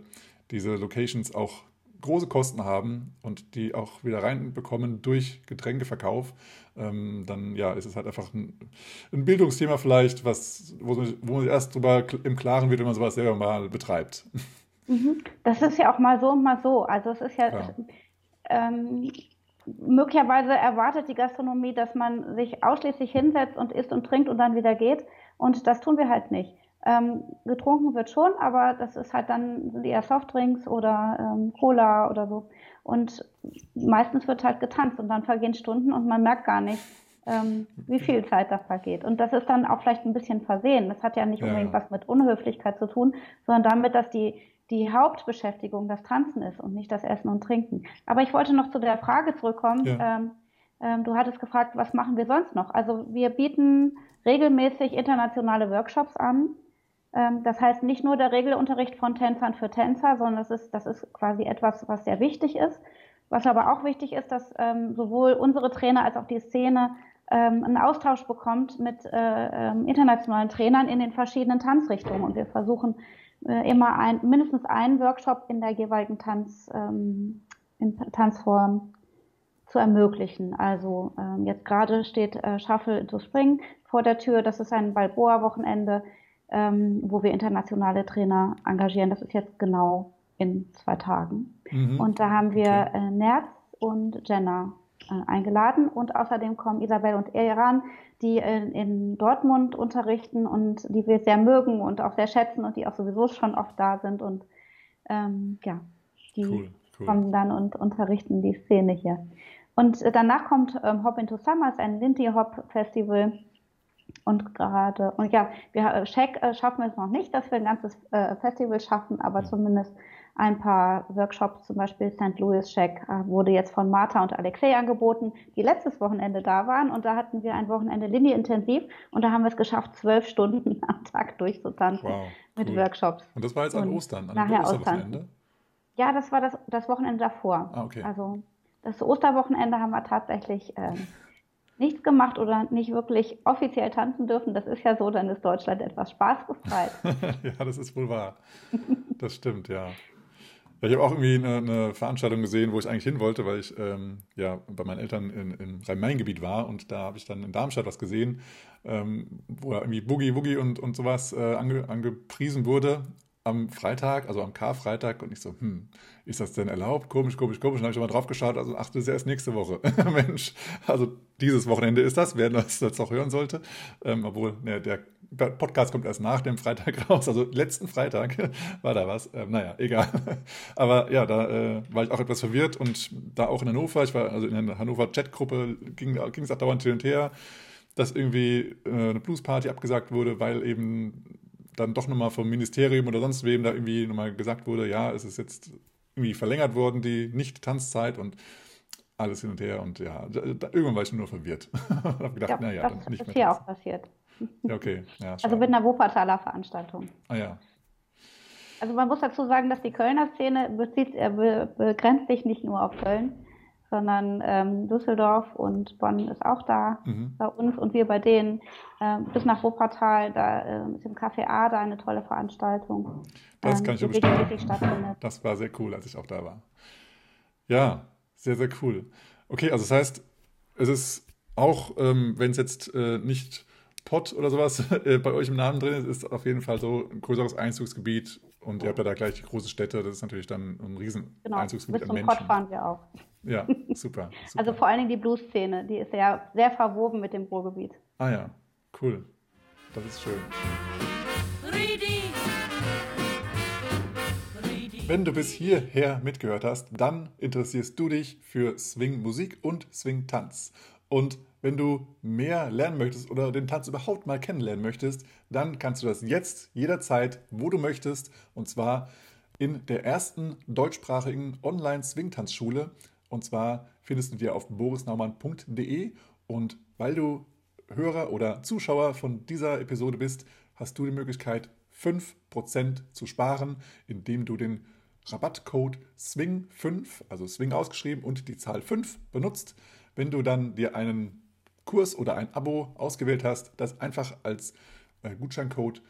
diese Locations auch große Kosten haben und die auch wieder reinbekommen durch Getränkeverkauf, ähm, dann ja, ist es halt einfach ein, ein Bildungsthema vielleicht, was, wo, wo man erst drüber im Klaren wird, wenn man sowas selber mal betreibt. Mhm. Das ist ja auch mal so und mal so. Also es ist ja, ja. Ähm, möglicherweise erwartet die Gastronomie, dass man sich ausschließlich hinsetzt und isst und trinkt und dann wieder geht. Und das tun wir halt nicht. Ähm, getrunken wird schon, aber das ist halt dann eher Softdrinks oder ähm, Cola oder so. Und meistens wird halt getanzt und dann vergehen Stunden und man merkt gar nicht, ähm, wie viel Zeit da vergeht. Und das ist dann auch vielleicht ein bisschen versehen. Das hat ja nicht unbedingt ja. was mit Unhöflichkeit zu tun, sondern damit, dass die die Hauptbeschäftigung das Tanzen ist und nicht das Essen und Trinken. Aber ich wollte noch zu der Frage zurückkommen. Ja. Ähm, ähm, du hattest gefragt, was machen wir sonst noch? Also wir bieten regelmäßig internationale Workshops an. Ähm, das heißt nicht nur der Regelunterricht von Tänzern für Tänzer, sondern das ist, das ist quasi etwas, was sehr wichtig ist. Was aber auch wichtig ist, dass ähm, sowohl unsere Trainer als auch die Szene ähm, einen Austausch bekommt mit äh, ähm, internationalen Trainern in den verschiedenen Tanzrichtungen. Und wir versuchen äh, immer ein, mindestens einen Workshop in der jeweiligen Tanz, ähm, in Tanzform zu ermöglichen. Also ähm, jetzt gerade steht äh, Shuffle into Spring vor der Tür. Das ist ein Balboa-Wochenende, ähm, wo wir internationale Trainer engagieren. Das ist jetzt genau in zwei Tagen. Mhm. Und da haben wir äh, Nerz und Jenna eingeladen und außerdem kommen Isabel und Iran, die in, in, Dortmund unterrichten und die wir sehr mögen und auch sehr schätzen und die auch sowieso schon oft da sind und ähm, ja, die cool, cool. kommen dann und unterrichten die Szene hier. Und äh, danach kommt ähm, Hop into Summers, ein Lindy Hop Festival. Und gerade, und ja, wir äh, Check äh, schaffen es noch nicht, dass wir ein ganzes äh, Festival schaffen, aber zumindest ein paar Workshops, zum Beispiel St. Louis Check, äh, wurde jetzt von Martha und Alexei angeboten, die letztes Wochenende da waren. Und da hatten wir ein Wochenende Linie-intensiv und da haben wir es geschafft, zwölf <laughs> Stunden am Tag durchzutanzen wow, mit cool. Workshops. Und das war jetzt an Ostern, an nachher Osterwochenende? Ja, das war das, das Wochenende davor. Ah, okay. Also das Osterwochenende haben wir tatsächlich ähm, nichts gemacht oder nicht wirklich offiziell tanzen dürfen. Das ist ja so, dann ist Deutschland etwas spaßbefreit. <laughs> ja, das ist wohl wahr. Das stimmt, ja. Ich habe auch irgendwie eine, eine, Veranstaltung gesehen, wo ich eigentlich hin wollte, weil ich ähm, ja bei meinen Eltern im Rhein-Main-Gebiet war und da habe ich dann in Darmstadt was gesehen, ähm, wo irgendwie Boogie Woogie und, und sowas äh, ange, angepriesen wurde am Freitag, also am Karfreitag und ich so, hm, ist das denn erlaubt? Komisch, komisch, komisch. Dann habe ich mal drauf geschaut, also ach, das ist erst nächste Woche. <laughs> Mensch, also dieses Wochenende ist das, wer das jetzt auch hören sollte. Ähm, obwohl, ne, der Podcast kommt erst nach dem Freitag <laughs> raus, also letzten Freitag <laughs> war da was. Ähm, naja, egal. <laughs> Aber ja, da äh, war ich auch etwas verwirrt und da auch in Hannover, ich war also in der Hannover Chatgruppe, ging, es auch dauernd hin und her, dass irgendwie äh, eine Bluesparty abgesagt wurde, weil eben dann doch nochmal vom Ministerium oder sonst wem da irgendwie nochmal gesagt wurde, ja, es ist jetzt irgendwie verlängert worden, die Nicht-Tanzzeit und alles hin und her und ja, da, irgendwann war ich nur verwirrt. habe gedacht, ja, naja, das nicht ist hier auch passiert. Okay. Ja, also mit einer Wuppertaler Veranstaltung. Ah ja. Also man muss dazu sagen, dass die Kölner Szene bezieht, äh, be, begrenzt sich nicht nur auf Köln, sondern ähm, Düsseldorf und Bonn ist auch da mhm. bei uns und wir bei denen. Ähm, bis nach Wuppertal, da äh, ist im Café A da eine tolle Veranstaltung. Das ähm, kann ich ähm, bestätigen. Das war sehr cool, als ich auch da war. Ja, sehr, sehr cool. Okay, also das heißt, es ist auch, ähm, wenn es jetzt äh, nicht Pott oder sowas <laughs> äh, bei euch im Namen drin ist, ist auf jeden Fall so ein größeres Einzugsgebiet und ihr habt ja da gleich die große Städte, das ist natürlich dann ein riesen genau, Einzugsgebiet bis zum Menschen. Pott fahren wir auch. Ja, <laughs> super, super. Also vor allen Dingen die Blues-Szene, die ist ja sehr verwoben mit dem Ruhrgebiet. Ah ja, cool. Das ist schön. Wenn du bis hierher mitgehört hast, dann interessierst du dich für Swing Musik und Swing Tanz. Und wenn du mehr lernen möchtest oder den Tanz überhaupt mal kennenlernen möchtest, dann kannst du das jetzt jederzeit, wo du möchtest, und zwar in der ersten deutschsprachigen Online-Swing-Tanzschule. Und zwar findest du die auf borisnaumann.de. Und weil du Hörer oder Zuschauer von dieser Episode bist, hast du die Möglichkeit, 5% zu sparen, indem du den Rabattcode SWING5, also SWING ausgeschrieben und die Zahl 5 benutzt. Wenn du dann dir einen Kurs oder ein Abo ausgewählt hast, das einfach als äh, Gutscheincode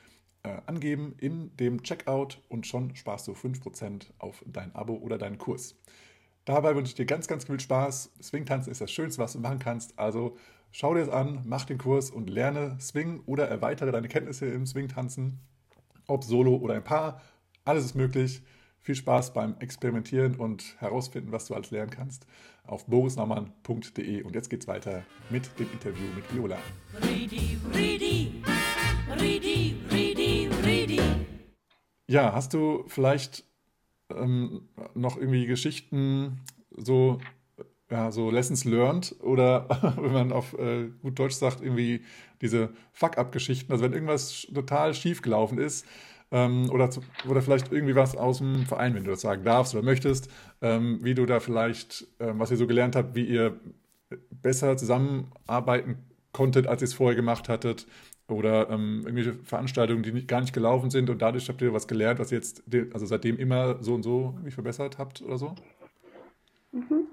äh, angeben in dem Checkout und schon sparst du 5% auf dein Abo oder deinen Kurs. Dabei wünsche ich dir ganz, ganz viel Spaß. Swing-Tanzen ist das Schönste, was du machen kannst. Also schau dir es an, mach den Kurs und lerne Swing oder erweitere deine Kenntnisse im Swing-Tanzen. Ob solo oder ein Paar, alles ist möglich. Viel Spaß beim Experimentieren und herausfinden, was du alles lernen kannst auf borisnaumann.de. Und jetzt geht's weiter mit dem Interview mit Viola. Ready, ready, ready, ready, ready. Ja, hast du vielleicht ähm, noch irgendwie Geschichten, so, ja, so Lessons learned oder <laughs> wenn man auf äh, gut Deutsch sagt, irgendwie diese Fuck-up-Geschichten, also wenn irgendwas total schief gelaufen ist, ähm, oder, zu, oder vielleicht irgendwie was aus dem Verein, wenn du das sagen darfst oder möchtest, ähm, wie du da vielleicht, ähm, was ihr so gelernt habt, wie ihr besser zusammenarbeiten konntet, als ihr es vorher gemacht hattet oder ähm, irgendwelche Veranstaltungen, die nicht, gar nicht gelaufen sind und dadurch habt ihr was gelernt, was ihr jetzt also seitdem immer so und so verbessert habt oder so? Mhm.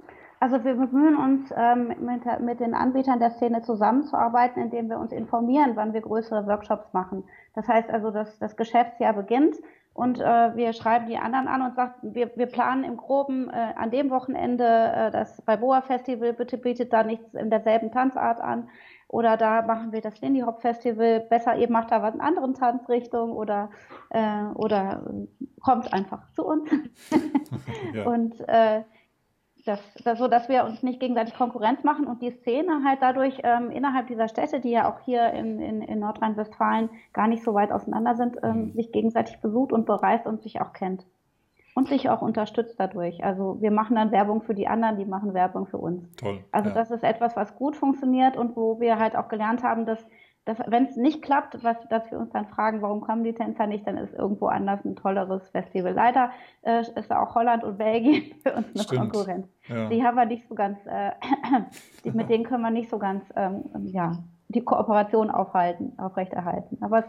Also wir bemühen uns, ähm, mit, mit, den Anbietern der Szene zusammenzuarbeiten, indem wir uns informieren, wann wir größere Workshops machen. Das heißt also, dass das Geschäftsjahr beginnt und äh, wir schreiben die anderen an und sagen, wir, wir planen im Groben äh, an dem Wochenende äh, das Balboa Festival, bitte bietet da nichts in derselben Tanzart an. Oder da machen wir das Lindy Hop Festival, besser ihr macht da was in anderen Tanzrichtungen oder, äh, oder kommt einfach zu uns. <laughs> ja. Und äh, das, das, so, dass wir uns nicht gegenseitig Konkurrenz machen und die Szene halt dadurch ähm, innerhalb dieser Städte, die ja auch hier in, in, in Nordrhein-Westfalen gar nicht so weit auseinander sind, ähm, mhm. sich gegenseitig besucht und bereist und sich auch kennt. Und sich auch unterstützt dadurch. Also wir machen dann Werbung für die anderen, die machen Werbung für uns. Toll. Also ja. das ist etwas, was gut funktioniert und wo wir halt auch gelernt haben, dass wenn es nicht klappt, was, dass wir uns dann fragen, warum kommen die Tänzer nicht, dann ist irgendwo anders ein tolleres Festival. Leider äh, ist auch Holland und Belgien <laughs> für uns eine Stimmt. Konkurrenz. Ja. Die haben wir nicht so ganz, äh, <clears throat> mit denen können wir nicht so ganz, ähm, ja, die Kooperation aufhalten, aufrechterhalten. Aber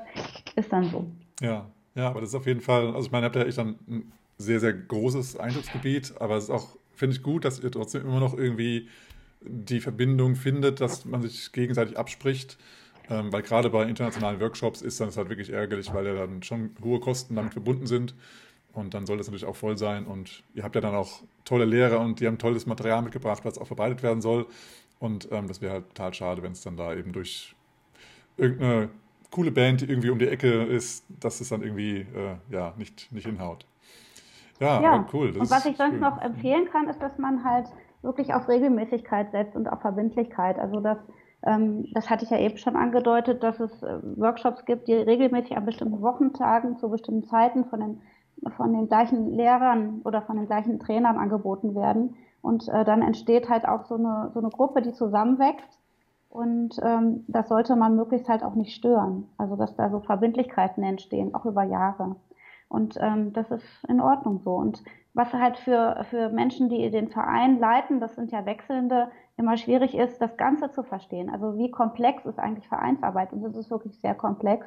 es ist dann so. Ja, ja, aber das ist auf jeden Fall, also ich meine, ihr habt ja echt ein sehr, sehr großes Eindrucksgebiet, aber es ist auch, finde ich gut, dass ihr trotzdem immer noch irgendwie die Verbindung findet, dass man sich gegenseitig abspricht ähm, weil gerade bei internationalen Workshops ist das halt wirklich ärgerlich, weil ja dann schon hohe Kosten damit verbunden sind. Und dann soll das natürlich auch voll sein. Und ihr habt ja dann auch tolle Lehrer und die haben tolles Material mitgebracht, was auch verbreitet werden soll. Und ähm, das wäre halt total schade, wenn es dann da eben durch irgendeine coole Band, die irgendwie um die Ecke ist, dass es dann irgendwie äh, ja, nicht, nicht hinhaut. Ja, ja. cool. Und was ich sonst schön. noch empfehlen kann, ist, dass man halt wirklich auf Regelmäßigkeit setzt und auf Verbindlichkeit. Also dass das hatte ich ja eben schon angedeutet, dass es äh, Workshops gibt, die regelmäßig an bestimmten Wochentagen zu bestimmten Zeiten von den, von den gleichen Lehrern oder von den gleichen Trainern angeboten werden. Und äh, dann entsteht halt auch so eine, so eine Gruppe, die zusammenwächst. Und ähm, das sollte man möglichst halt auch nicht stören. Also dass da so Verbindlichkeiten entstehen, auch über Jahre. Und ähm, das ist in Ordnung so. Und was halt für, für Menschen, die den Verein leiten, das sind ja Wechselnde, immer schwierig ist, das Ganze zu verstehen. Also wie komplex ist eigentlich Vereinsarbeit? Und das ist wirklich sehr komplex.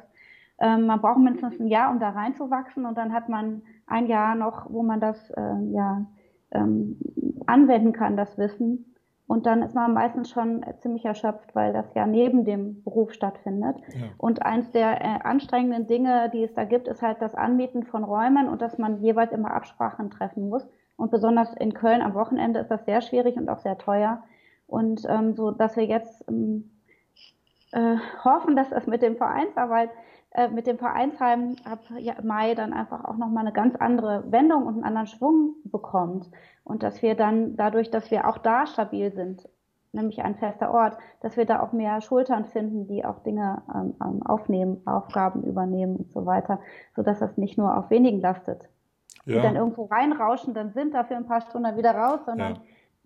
Ähm, man braucht mindestens ein Jahr, um da reinzuwachsen und dann hat man ein Jahr noch, wo man das äh, ja ähm, anwenden kann, das Wissen. Und dann ist man meistens schon ziemlich erschöpft, weil das ja neben dem Beruf stattfindet. Ja. Und eins der äh, anstrengenden Dinge, die es da gibt, ist halt das Anmieten von Räumen und dass man jeweils immer Absprachen treffen muss. Und besonders in Köln am Wochenende ist das sehr schwierig und auch sehr teuer. Und ähm, so, dass wir jetzt ähm, äh, hoffen, dass das mit dem Vereinsarbeit, äh, mit dem Vereinsheim ab Mai dann einfach auch nochmal eine ganz andere Wendung und einen anderen Schwung bekommt. Und dass wir dann dadurch, dass wir auch da stabil sind, nämlich ein fester Ort, dass wir da auch mehr Schultern finden, die auch Dinge ähm, ähm aufnehmen, Aufgaben übernehmen und so weiter, so dass das nicht nur auf wenigen lastet, ja. die dann irgendwo reinrauschen, dann sind dafür ein paar Stunden wieder raus, sondern ja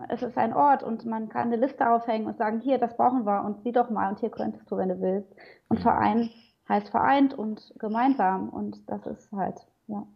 es ist ein Ort und man kann eine Liste aufhängen und sagen, hier, das brauchen wir und sieh doch mal und hier könntest du, wenn du willst. Und mhm. Verein heißt vereint und gemeinsam und das ist halt, ja.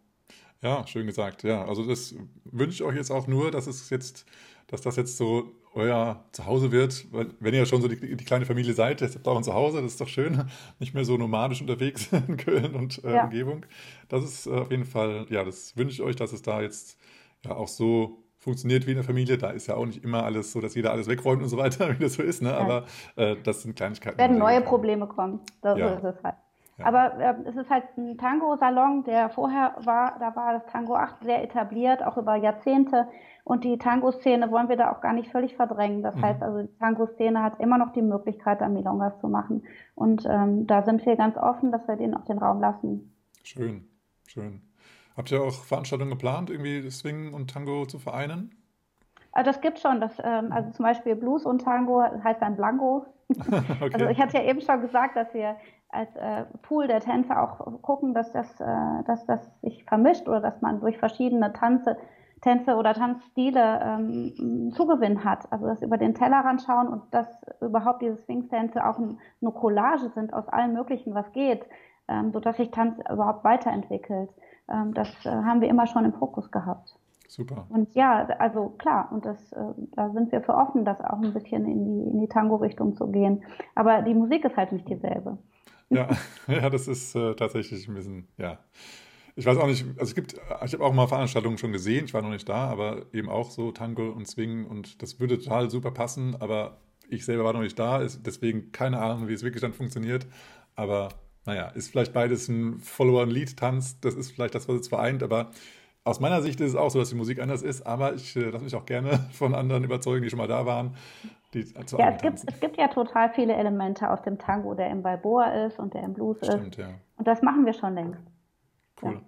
Ja, schön gesagt. Ja, also das wünsche ich euch jetzt auch nur, dass es jetzt, dass das jetzt so euer Zuhause wird, weil wenn ihr ja schon so die, die kleine Familie seid, jetzt habt ihr auch ein Zuhause, das ist doch schön, <laughs> nicht mehr so nomadisch unterwegs <laughs> in Köln und äh, ja. Umgebung. Das ist äh, auf jeden Fall, ja, das wünsche ich euch, dass es da jetzt ja auch so funktioniert wie in der Familie. Da ist ja auch nicht immer alles so, dass jeder alles wegräumt und so weiter, <laughs> wie das so ist. Ne? Aber äh, das sind Kleinigkeiten. Werden neue Probleme kommen. Das ja. ist es halt. Ja. Aber äh, es ist halt ein Tango-Salon, der vorher war, da war das Tango 8 sehr etabliert, auch über Jahrzehnte. Und die Tango-Szene wollen wir da auch gar nicht völlig verdrängen. Das mhm. heißt also, die Tango-Szene hat immer noch die Möglichkeit, da Milongas zu machen. Und ähm, da sind wir ganz offen, dass wir denen auch den Raum lassen. Schön, schön. Habt ihr auch Veranstaltungen geplant, irgendwie Swing und Tango zu vereinen? Also das gibt schon. Das, ähm, also zum Beispiel Blues und Tango heißt dann Blanco. <laughs> okay. Also ich hatte ja eben schon gesagt, dass wir als äh, Pool der Tänze auch gucken, dass das, äh, dass das sich vermischt oder dass man durch verschiedene Tanze, Tänze oder Tanzstile ähm, Zugewinn hat. Also dass über den Tellerrand schauen und dass überhaupt diese Swing-Tänze auch ein, eine Collage sind aus allem Möglichen, was geht, ähm, sodass sich Tanz überhaupt weiterentwickelt. Ähm, das äh, haben wir immer schon im Fokus gehabt. Super. Und ja, also klar, und das, äh, da sind wir für offen, das auch ein bisschen in die, in die Tango-Richtung zu gehen. Aber die Musik ist halt nicht dieselbe. Ja, <laughs> ja das ist äh, tatsächlich ein bisschen, ja. Ich weiß auch nicht, also es gibt, ich habe auch mal Veranstaltungen schon gesehen, ich war noch nicht da, aber eben auch so Tango und Swing und das würde total super passen, aber ich selber war noch nicht da, ist deswegen keine Ahnung, wie es wirklich dann funktioniert. Aber naja, ist vielleicht beides ein Follower-Lead-Tanz, das ist vielleicht das, was es vereint, aber aus meiner Sicht ist es auch so, dass die Musik anders ist, aber ich äh, lasse mich auch gerne <laughs> von anderen überzeugen, die schon mal da waren. Die zu ja, es gibt, es gibt ja total viele Elemente aus dem Tango, der im Balboa ist und der im Blues Stimmt, ist. Ja. Und das machen wir schon längst. Cool. Ja.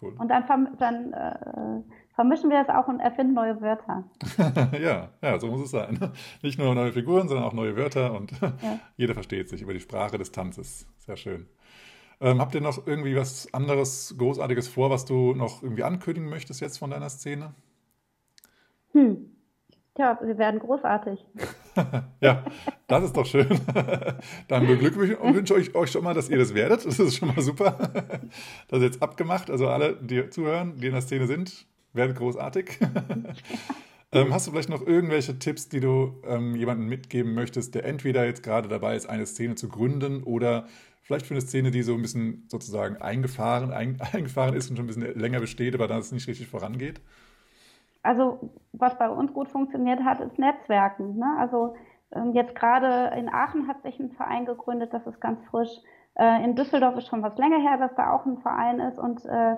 cool. Und dann, dann äh, vermischen wir es auch und erfinden neue Wörter. <laughs> ja, ja, so muss es sein. Nicht nur neue Figuren, sondern auch neue Wörter und <laughs> jeder versteht sich über die Sprache des Tanzes. Sehr schön. Ähm, habt ihr noch irgendwie was anderes, Großartiges vor, was du noch irgendwie ankündigen möchtest jetzt von deiner Szene? Hm. Tja, wir werden großartig. <laughs> ja, das ist doch schön. <laughs> Dann beglückwünsche ich euch schon mal, dass ihr das werdet. Das ist schon mal super. <laughs> Das ist jetzt abgemacht. Also alle, die zuhören, die in der Szene sind, werdet großartig. ähm, hast du vielleicht noch irgendwelche Tipps, die du ähm, jemandem mitgeben möchtest, der entweder jetzt gerade dabei ist, eine Szene zu gründen oder vielleicht für eine Szene, die so ein bisschen sozusagen eingefahren, ein, eingefahren ist und schon ein bisschen länger besteht, aber dann es nicht richtig vorangeht? Also was bei uns gut funktioniert hat, ist Netzwerken. Ne? Also ähm, jetzt gerade in Aachen hat sich ein Verein gegründet, das ist ganz frisch. Äh, in Düsseldorf ist schon was länger her, dass da auch ein Verein ist und äh,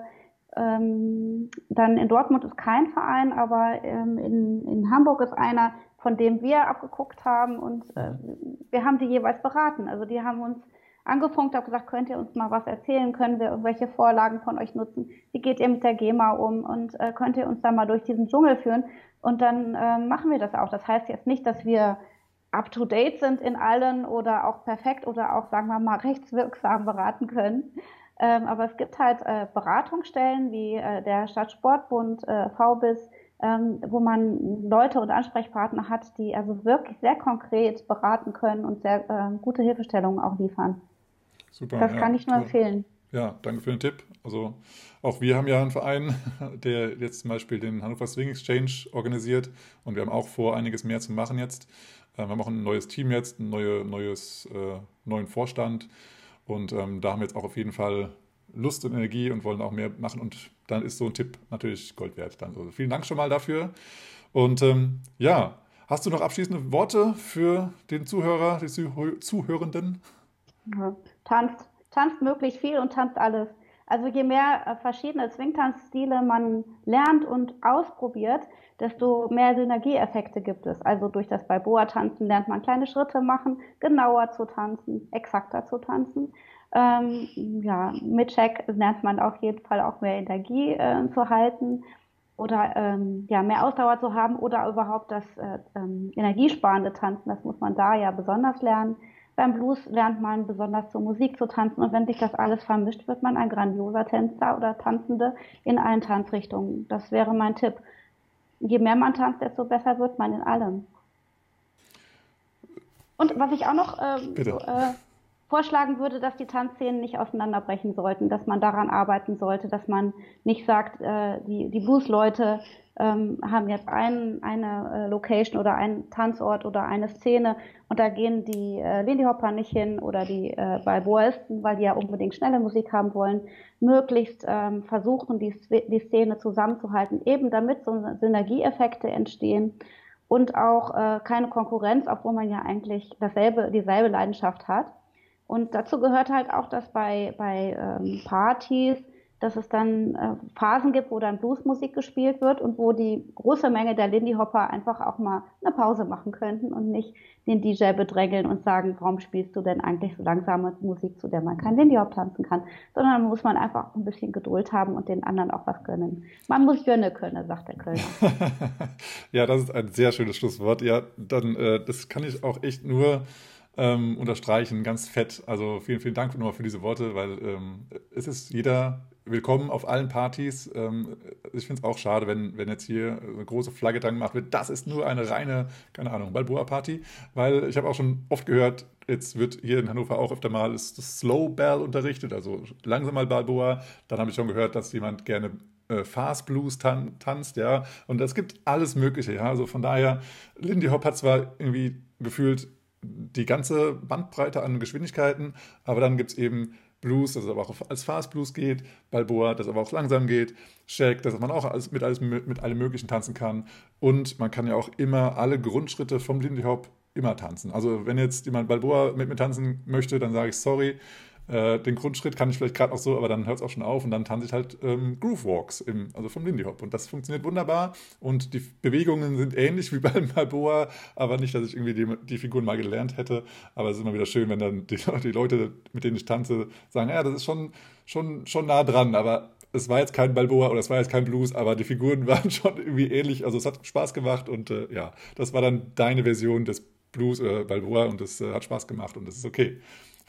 ähm, dann in Dortmund ist kein Verein, aber ähm, in, in Hamburg ist einer, von dem wir abgeguckt haben und äh, wir haben die jeweils beraten. Also die haben uns angefunkt, haben gesagt, könnt ihr uns mal was erzählen, können wir irgendwelche Vorlagen von euch nutzen, wie geht ihr mit der GEMA um und äh, könnt ihr uns da mal durch diesen Dschungel führen und dann äh, machen wir das auch. Das heißt jetzt nicht, dass wir up-to-date sind in allen oder auch perfekt oder auch, sagen wir mal, <laughs> rechtswirksam beraten können. Ähm, aber es gibt halt äh, Beratungsstellen wie äh, der Stadtsportbund, äh, VBIS, ähm, wo man Leute und Ansprechpartner hat, die also wirklich sehr konkret beraten können und sehr äh, gute Hilfestellungen auch liefern. Super. Das ja, kann ich nur empfehlen. Ja, danke für den Tipp. Also auch wir haben ja einen Verein, <laughs> der jetzt zum Beispiel den Hannover Swing Exchange organisiert und wir haben auch vor, einiges mehr zu machen jetzt. Äh, wir haben auch ein neues Team jetzt, einen neue, neues, äh, neuen Vorstand und ähm, da haben wir jetzt auch auf jeden Fall Lust und Energie und wollen auch mehr machen. Und dann ist so ein Tipp natürlich Gold wert. Dann. Also vielen Dank schon mal dafür. Und ähm, ja, hast du noch abschließende Worte für den Zuhörer, die Zuhörenden? Ja, tanzt, tanzt möglichst viel und tanzt alles. Also je mehr äh, verschiedene Swingtanzstile man lernt und ausprobiert, desto mehr Synergieeffekte gibt es. Also durch das Balboa-Tanzen lernt man kleine Schritte machen, genauer zu tanzen, exakter zu tanzen. Ähm, ja, mit Check lernt man auf jeden Fall auch mehr Energie äh, zu halten oder ähm, ja, mehr Ausdauer zu haben oder überhaupt das äh, ähm, energiesparende Tanzen, das muss man da ja besonders lernen. Beim Blues lernt man besonders zur Musik zu tanzen und wenn sich das alles vermischt, wird man ein grandioser Tänzer oder Tanzende in allen Tanzrichtungen. Das wäre mein Tipp. Je mehr man tanzt, desto besser wird man in allem. Und was ich auch noch so, äh, vorschlagen würde, dass die Tanzszenen nicht auseinanderbrechen sollten, dass man daran arbeiten sollte, dass man nicht sagt, äh, die, die Blues-Leute ähm, haben jetzt ein, eine äh, Location oder einen Tanzort oder eine Szene und da gehen die äh, Lindy Hopper nicht hin oder die äh, Balboisten, weil die ja unbedingt schnelle Musik haben wollen, möglichst ähm, versuchen, die, die Szene zusammenzuhalten, eben damit so Synergieeffekte entstehen und auch äh, keine Konkurrenz, obwohl man ja eigentlich dasselbe, dieselbe Leidenschaft hat. Und dazu gehört halt auch, dass bei, bei ähm, Partys, dass es dann äh, Phasen gibt, wo dann Bluesmusik gespielt wird und wo die große Menge der Lindy Hopper einfach auch mal eine Pause machen könnten und nicht den DJ bedrängeln und sagen, warum spielst du denn eigentlich so langsame Musik, zu der man kein Lindy Hop tanzen kann, sondern muss man einfach ein bisschen Geduld haben und den anderen auch was gönnen. Man muss Gönne können, sagt der Kölner. <laughs> ja, das ist ein sehr schönes Schlusswort. Ja, dann, äh, das kann ich auch echt nur ähm, unterstreichen, ganz fett. Also vielen, vielen Dank nochmal für diese Worte, weil ähm, es ist jeder willkommen auf allen Partys. Ähm, ich finde es auch schade, wenn, wenn jetzt hier eine große Flagge dran gemacht wird. Das ist nur eine reine, keine Ahnung, Balboa-Party, weil ich habe auch schon oft gehört, jetzt wird hier in Hannover auch öfter mal das Slow Bell unterrichtet, also langsam mal Balboa. Dann habe ich schon gehört, dass jemand gerne äh, Fast Blues tan tanzt, ja. Und es gibt alles Mögliche, ja. Also von daher, Lindy Hop hat zwar irgendwie gefühlt die ganze Bandbreite an Geschwindigkeiten, aber dann gibt es eben Blues, das aber auch als Fast Blues geht, Balboa, das aber auch langsam geht, Shake, dass man auch alles, mit, alles, mit allem Möglichen tanzen kann und man kann ja auch immer alle Grundschritte vom Lindy Hop immer tanzen. Also wenn jetzt jemand Balboa mit mir tanzen möchte, dann sage ich sorry, äh, den Grundschritt kann ich vielleicht gerade auch so, aber dann hört es auch schon auf und dann tanze ich halt ähm, Groove Walks, im, also vom Lindy Hop. Und das funktioniert wunderbar und die Bewegungen sind ähnlich wie <laughs> beim Balboa, aber nicht, dass ich irgendwie die, die Figuren mal gelernt hätte. Aber es ist immer wieder schön, wenn dann die, <laughs> die Leute, mit denen ich tanze, sagen, ja, das ist schon, schon, schon nah dran, aber es war jetzt kein Balboa oder es war jetzt kein Blues, aber die Figuren <laughs> waren schon irgendwie ähnlich. Also es hat Spaß gemacht und äh, ja, das war dann deine Version des Blues oder Balboa und das äh, hat Spaß gemacht und das ist okay.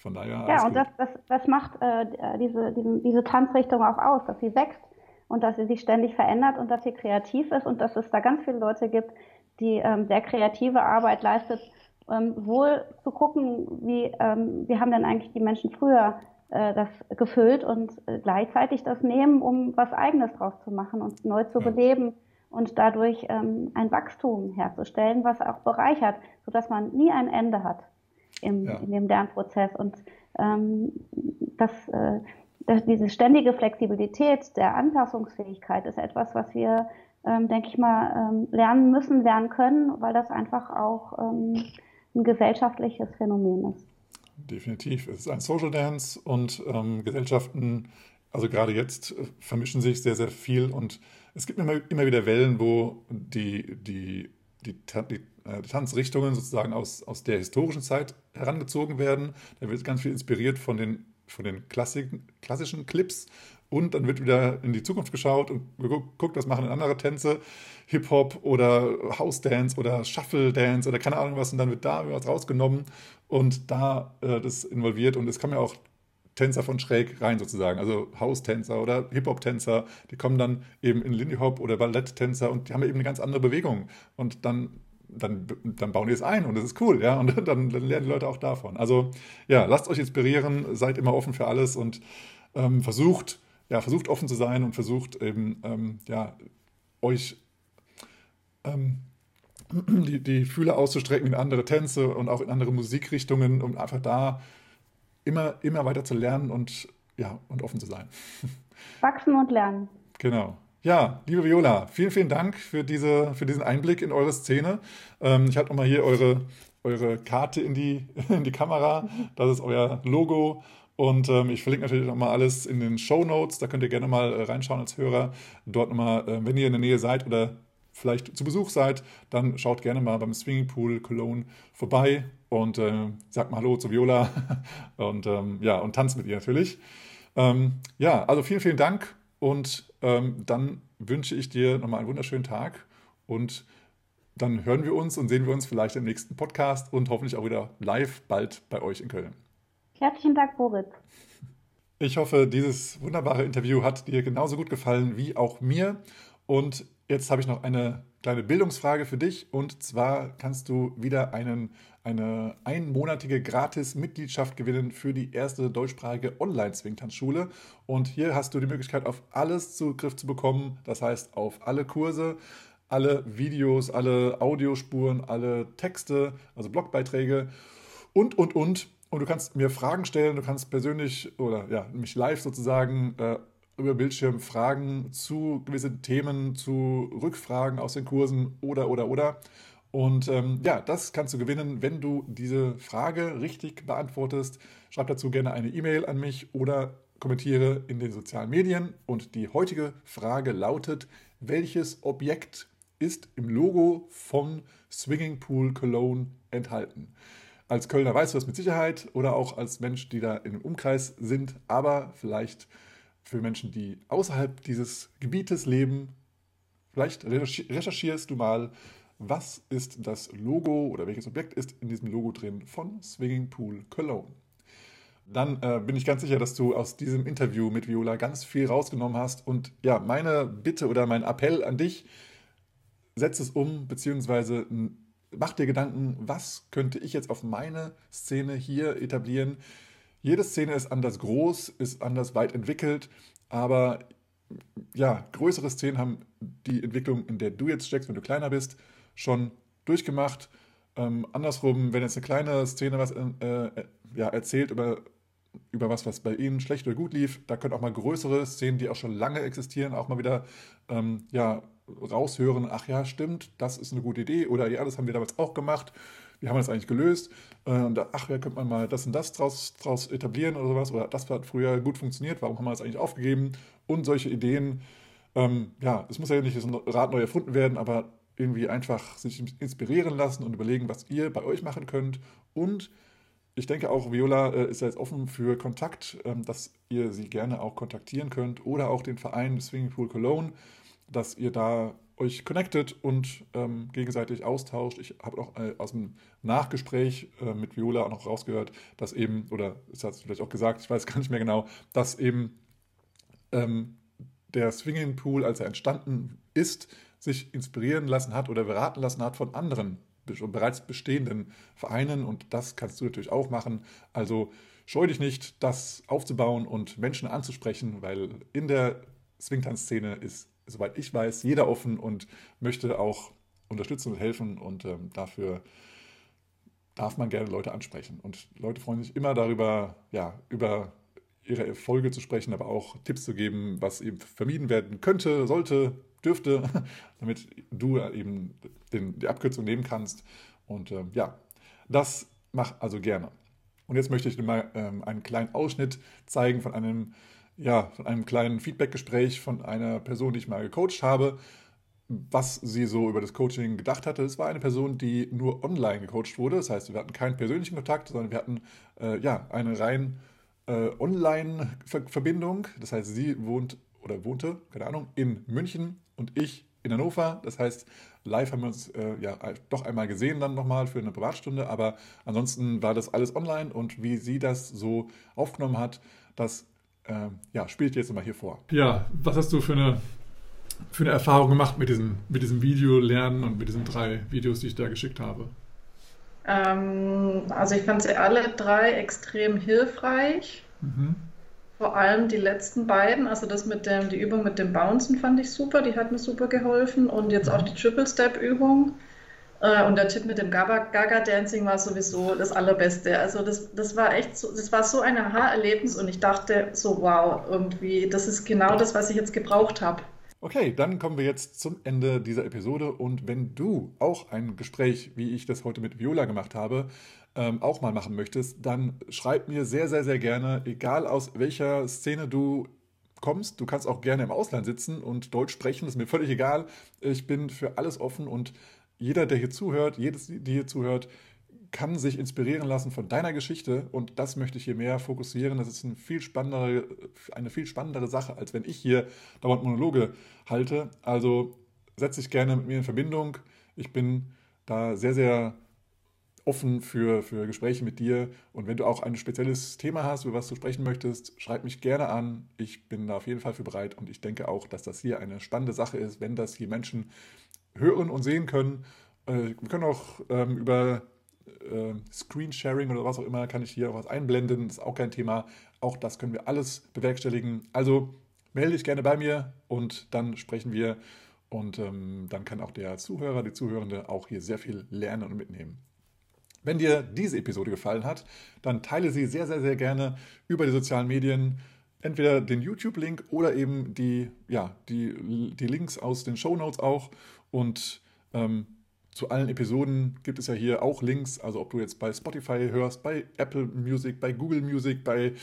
Von daher. Ja, und das, das, das macht äh, diese, diese, diese Tanzrichtung auch aus, dass sie wächst und dass sie sich ständig verändert und dass sie kreativ ist und dass es da ganz viele Leute gibt, die ähm, sehr kreative Arbeit leistet, ähm, wohl zu gucken, wie, ähm, wie haben denn eigentlich die Menschen früher äh, das gefüllt und äh, gleichzeitig das nehmen, um was Eigenes draus zu machen und neu zu beleben und dadurch ähm, ein Wachstum herzustellen, was auch bereichert, sodass man nie ein Ende hat im, ja. in dem Lernprozess. Und ähm, das, äh, das, diese ständige Flexibilität der Anpassungsfähigkeit ist etwas, was wir, ähm, denke ich mal, ähm, lernen müssen, lernen können, weil das einfach auch ähm, ein gesellschaftliches Phänomen ist. Definitiv. Es ist ein Social Dance und ähm, Gesellschaften, also gerade jetzt, äh, vermischen sich sehr, sehr viel und es gibt immer, immer wieder Wellen, wo die, die, die, die äh, Tanzrichtungen sozusagen aus, aus der historischen Zeit herangezogen werden. Da wird ganz viel inspiriert von den von den Klassik, klassischen Clips. Und dann wird wieder in die Zukunft geschaut und geguckt, was machen andere Tänze, Hip-Hop oder House-Dance oder Shuffle-Dance oder keine Ahnung was. Und dann wird da was rausgenommen und da äh, das involviert. Und es kommen ja auch Tänzer von schräg rein sozusagen, also House-Tänzer oder Hip-Hop-Tänzer, die kommen dann eben in Lindy-Hop oder Ballett-Tänzer und die haben eben eine ganz andere Bewegung. Und dann dann, dann bauen die es ein und das ist cool, ja, und dann, <laughs> dann, lernen die Leute auch davon. Also ja, lasst euch inspirieren, seid immer offen für alles und ähm, versucht, ja, versucht offen zu sein und versucht eben, ähm, ja, euch ähm, <clears throat> die, die Fühler auszustrecken in andere Tänze und auch in andere Musikrichtungen, um einfach da immer, immer weiter zu lernen und, ja, und offen zu sein. <laughs> Wachsen und lernen. Genau. Ja, liebe Viola, vielen, vielen Dank für, diese, für diesen Einblick in eure Szene. Ähm, ich halte nochmal hier eure, eure Karte in die, <laughs> in die Kamera. Das ist euer Logo. Und ähm, ich verlinke natürlich nochmal alles in den Show Notes. Da könnt ihr gerne mal äh, reinschauen als Hörer. Dort nochmal, äh, wenn ihr in der Nähe seid oder vielleicht zu Besuch seid, dann schaut gerne mal beim Swimming Pool Cologne vorbei und äh, sagt mal Hallo zu Viola <laughs> und ähm, ja, und tanzt mit ihr natürlich. Ähm, ja, also vielen, vielen Dank und ähm, dann wünsche ich dir nochmal einen wunderschönen Tag und dann hören wir uns und sehen wir uns vielleicht im nächsten Podcast und hoffentlich auch wieder live bald bei euch in Köln. Herzlichen Dank, Boris. Ich hoffe, dieses wunderbare Interview hat dir genauso gut gefallen wie auch mir. Und jetzt habe ich noch eine kleine Bildungsfrage für dich. Und zwar kannst du wieder einen, eine einmonatige Gratis-Mitgliedschaft gewinnen für die erste deutschsprachige Online-Swingtanzschule. Und hier hast du die Möglichkeit, auf alles Zugriff zu bekommen. Das heißt, auf alle Kurse, alle Videos, alle Audiospuren, alle Texte, also Blogbeiträge und, und, und. Und du kannst mir Fragen stellen, du kannst persönlich oder ja, mich live sozusagen äh, über Bildschirm Fragen zu gewissen Themen, zu Rückfragen aus den Kursen oder, oder, oder. Und ähm, ja, das kannst du gewinnen, wenn du diese Frage richtig beantwortest. Schreib dazu gerne eine E-Mail an mich oder kommentiere in den sozialen Medien. Und die heutige Frage lautet, welches Objekt ist im Logo von Swinging Pool Cologne enthalten? Als Kölner weißt du das mit Sicherheit oder auch als Mensch, die da im Umkreis sind, aber vielleicht für Menschen, die außerhalb dieses Gebietes leben, vielleicht recherchierst du mal, was ist das Logo oder welches Objekt ist in diesem Logo drin von Swinging Pool Cologne. Dann äh, bin ich ganz sicher, dass du aus diesem Interview mit Viola ganz viel rausgenommen hast. Und ja, meine Bitte oder mein Appell an dich, setz es um, beziehungsweise mach dir Gedanken, was könnte ich jetzt auf meine Szene hier etablieren. Jede Szene ist anders groß, ist anders weit entwickelt, aber ja, größere Szenen haben die Entwicklung, in der du jetzt steckst, wenn du kleiner bist, schon durchgemacht. Ähm, andersrum, wenn jetzt eine kleine Szene was äh, äh, ja, erzählt über, über was, was bei ihnen schlecht oder gut lief, da können auch mal größere Szenen, die auch schon lange existieren, auch mal wieder ähm, ja, raushören, ach ja, stimmt, das ist eine gute Idee oder ja, das haben wir damals auch gemacht, wie haben wir das eigentlich gelöst äh, und ach ja, könnte man mal das und das draus, draus etablieren oder sowas oder das hat früher gut funktioniert, warum haben wir das eigentlich aufgegeben und solche Ideen. Ähm, ja, es muss ja nicht ein Rad neu erfunden werden, aber irgendwie einfach sich inspirieren lassen und überlegen, was ihr bei euch machen könnt und ich denke auch, Viola äh, ist jetzt offen für Kontakt, ähm, dass ihr sie gerne auch kontaktieren könnt oder auch den Verein Swinging Pool Cologne dass ihr da euch connectet und ähm, gegenseitig austauscht. Ich habe auch äh, aus dem Nachgespräch äh, mit Viola auch noch rausgehört, dass eben, oder es hat vielleicht auch gesagt, ich weiß <laughs> gar nicht mehr genau, dass eben ähm, der Swinging Pool, als er entstanden ist, sich inspirieren lassen hat oder beraten lassen hat von anderen bereits bestehenden Vereinen und das kannst du natürlich auch machen. Also scheu dich nicht, das aufzubauen und Menschen anzusprechen, weil in der Swingtanz-Szene ist soweit ich weiß, jeder offen und möchte auch unterstützen und helfen und ähm, dafür darf man gerne Leute ansprechen. Und Leute freuen sich immer darüber, ja, über ihre Erfolge zu sprechen, aber auch Tipps zu geben, was eben vermieden werden könnte, sollte, dürfte, <laughs> damit du eben den, die Abkürzung nehmen kannst. Und ähm, ja, das mach also gerne. Und jetzt möchte ich dir mal ähm, einen kleinen Ausschnitt zeigen von einem ja, von einem kleinen Feedbackgespräch von einer Person, die ich mal gecoacht habe, was sie so über das Coaching gedacht hatte. Es war eine Person, die nur online gecoacht wurde. Das heißt, wir hatten keinen persönlichen Kontakt, sondern wir hatten äh, ja eine rein äh, Online-Verbindung. Das heißt, sie wohnt oder wohnte, keine Ahnung, in München und ich in Hannover. Das heißt, live haben wir uns äh, ja doch einmal gesehen dann nochmal für eine Privatstunde, aber ansonsten war das alles online und wie sie das so aufgenommen hat, das äh, ja, spielt jetzt mal hier vor. Ja, was hast du für eine, für eine Erfahrung gemacht mit diesem, mit diesem Video-Lernen und mit diesen drei Videos, die ich da geschickt habe? Ähm, also ich fand sie alle drei extrem hilfreich. Mhm. Vor allem die letzten beiden, also das mit dem, die Übung mit dem Bouncen fand ich super, die hat mir super geholfen und jetzt auch die Triple Step Übung. Äh, und der Tipp mit dem Gaga Dancing war sowieso das Allerbeste. Also das, das war echt so, das war so ein Aha-Erlebnis und ich dachte so, wow, irgendwie, das ist genau das, was ich jetzt gebraucht habe. Okay, dann kommen wir jetzt zum Ende dieser Episode und wenn du auch ein Gespräch, wie ich das heute mit Viola gemacht habe, ähm, auch mal machen möchtest, dann schreib mir sehr, sehr, sehr gerne, egal aus welcher Szene du kommst. Du kannst auch gerne im Ausland sitzen und Deutsch sprechen, ist mir völlig egal. Ich bin für alles offen und jeder, der hier zuhört, jedes, die hier zuhört, kann sich inspirieren lassen von deiner Geschichte und das möchte ich hier mehr fokussieren. Das ist eine viel spannendere, eine viel spannendere Sache, als wenn ich hier dauernd Monologe halte. Also setz dich gerne mit mir in Verbindung. Ich bin da sehr, sehr offen für, für Gespräche mit dir. Und wenn du auch ein spezielles Thema hast, über was du sprechen möchtest, schreib mich gerne an. Ich bin da auf jeden Fall für bereit und ich denke auch, dass das hier eine spannende Sache ist, wenn das hier Menschen hören und sehen können. Äh, wir können auch ähm, über äh, Screensharing oder was auch immer, kann ich hier auch was einblenden, das ist auch kein Thema. Auch das können wir alles bewerkstelligen. Also melde dich gerne bei mir und dann sprechen wir. Und ähm, dann kann auch der Zuhörer, die Zuhörende auch hier sehr viel lernen und mitnehmen. Wenn dir diese Episode gefallen hat, dann teile sie sehr, sehr, sehr gerne über die sozialen Medien. Entweder den YouTube-Link oder eben die, ja, die, die Links aus den Show Notes auch. Und ähm, zu allen Episoden gibt es ja hier auch Links. Also ob du jetzt bei Spotify hörst, bei Apple Music, bei Google Music, bei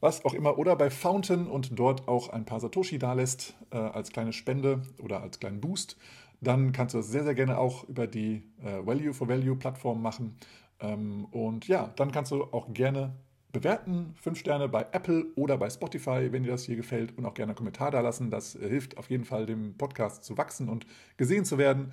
was auch immer oder bei Fountain und dort auch ein paar Satoshi dalässt äh, als kleine Spende oder als kleinen Boost dann kannst du das sehr, sehr gerne auch über die äh, Value for Value Plattform machen. Ähm, und ja, dann kannst du auch gerne bewerten, fünf Sterne bei Apple oder bei Spotify, wenn dir das hier gefällt und auch gerne einen Kommentar da lassen. Das äh, hilft auf jeden Fall dem Podcast zu wachsen und gesehen zu werden.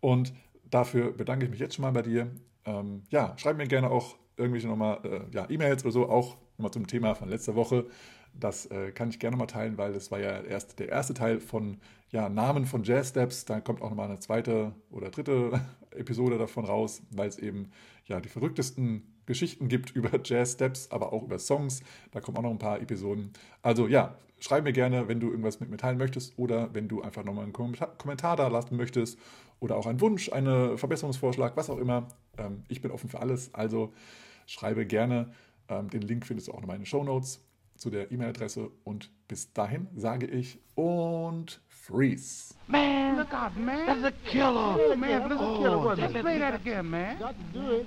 Und dafür bedanke ich mich jetzt schon mal bei dir. Ähm, ja, schreib mir gerne auch irgendwelche nochmal äh, ja, E-Mails oder so, auch nochmal zum Thema von letzter Woche. Das äh, kann ich gerne mal teilen, weil das war ja erst der erste Teil von ja, Namen von Jazz Steps. Da kommt auch nochmal eine zweite oder dritte <laughs> Episode davon raus, weil es eben ja die verrücktesten Geschichten gibt <laughs> über Jazz Steps, aber auch über Songs. Da kommen auch noch ein paar Episoden. Also ja, schreib mir gerne, wenn du irgendwas mit mir teilen möchtest oder wenn du einfach nochmal einen Kommentar da lassen möchtest oder auch einen Wunsch, einen Verbesserungsvorschlag, was auch immer. Ähm, ich bin offen für alles. Also schreibe gerne. Ähm, den Link findest du auch nochmal in den Show Notes zu der E-Mail-Adresse und bis dahin sage ich und freeze. Man, look out, man. That's a killer. Oh, man, that's a killer. Oh, Just play that again, man. Got to do it.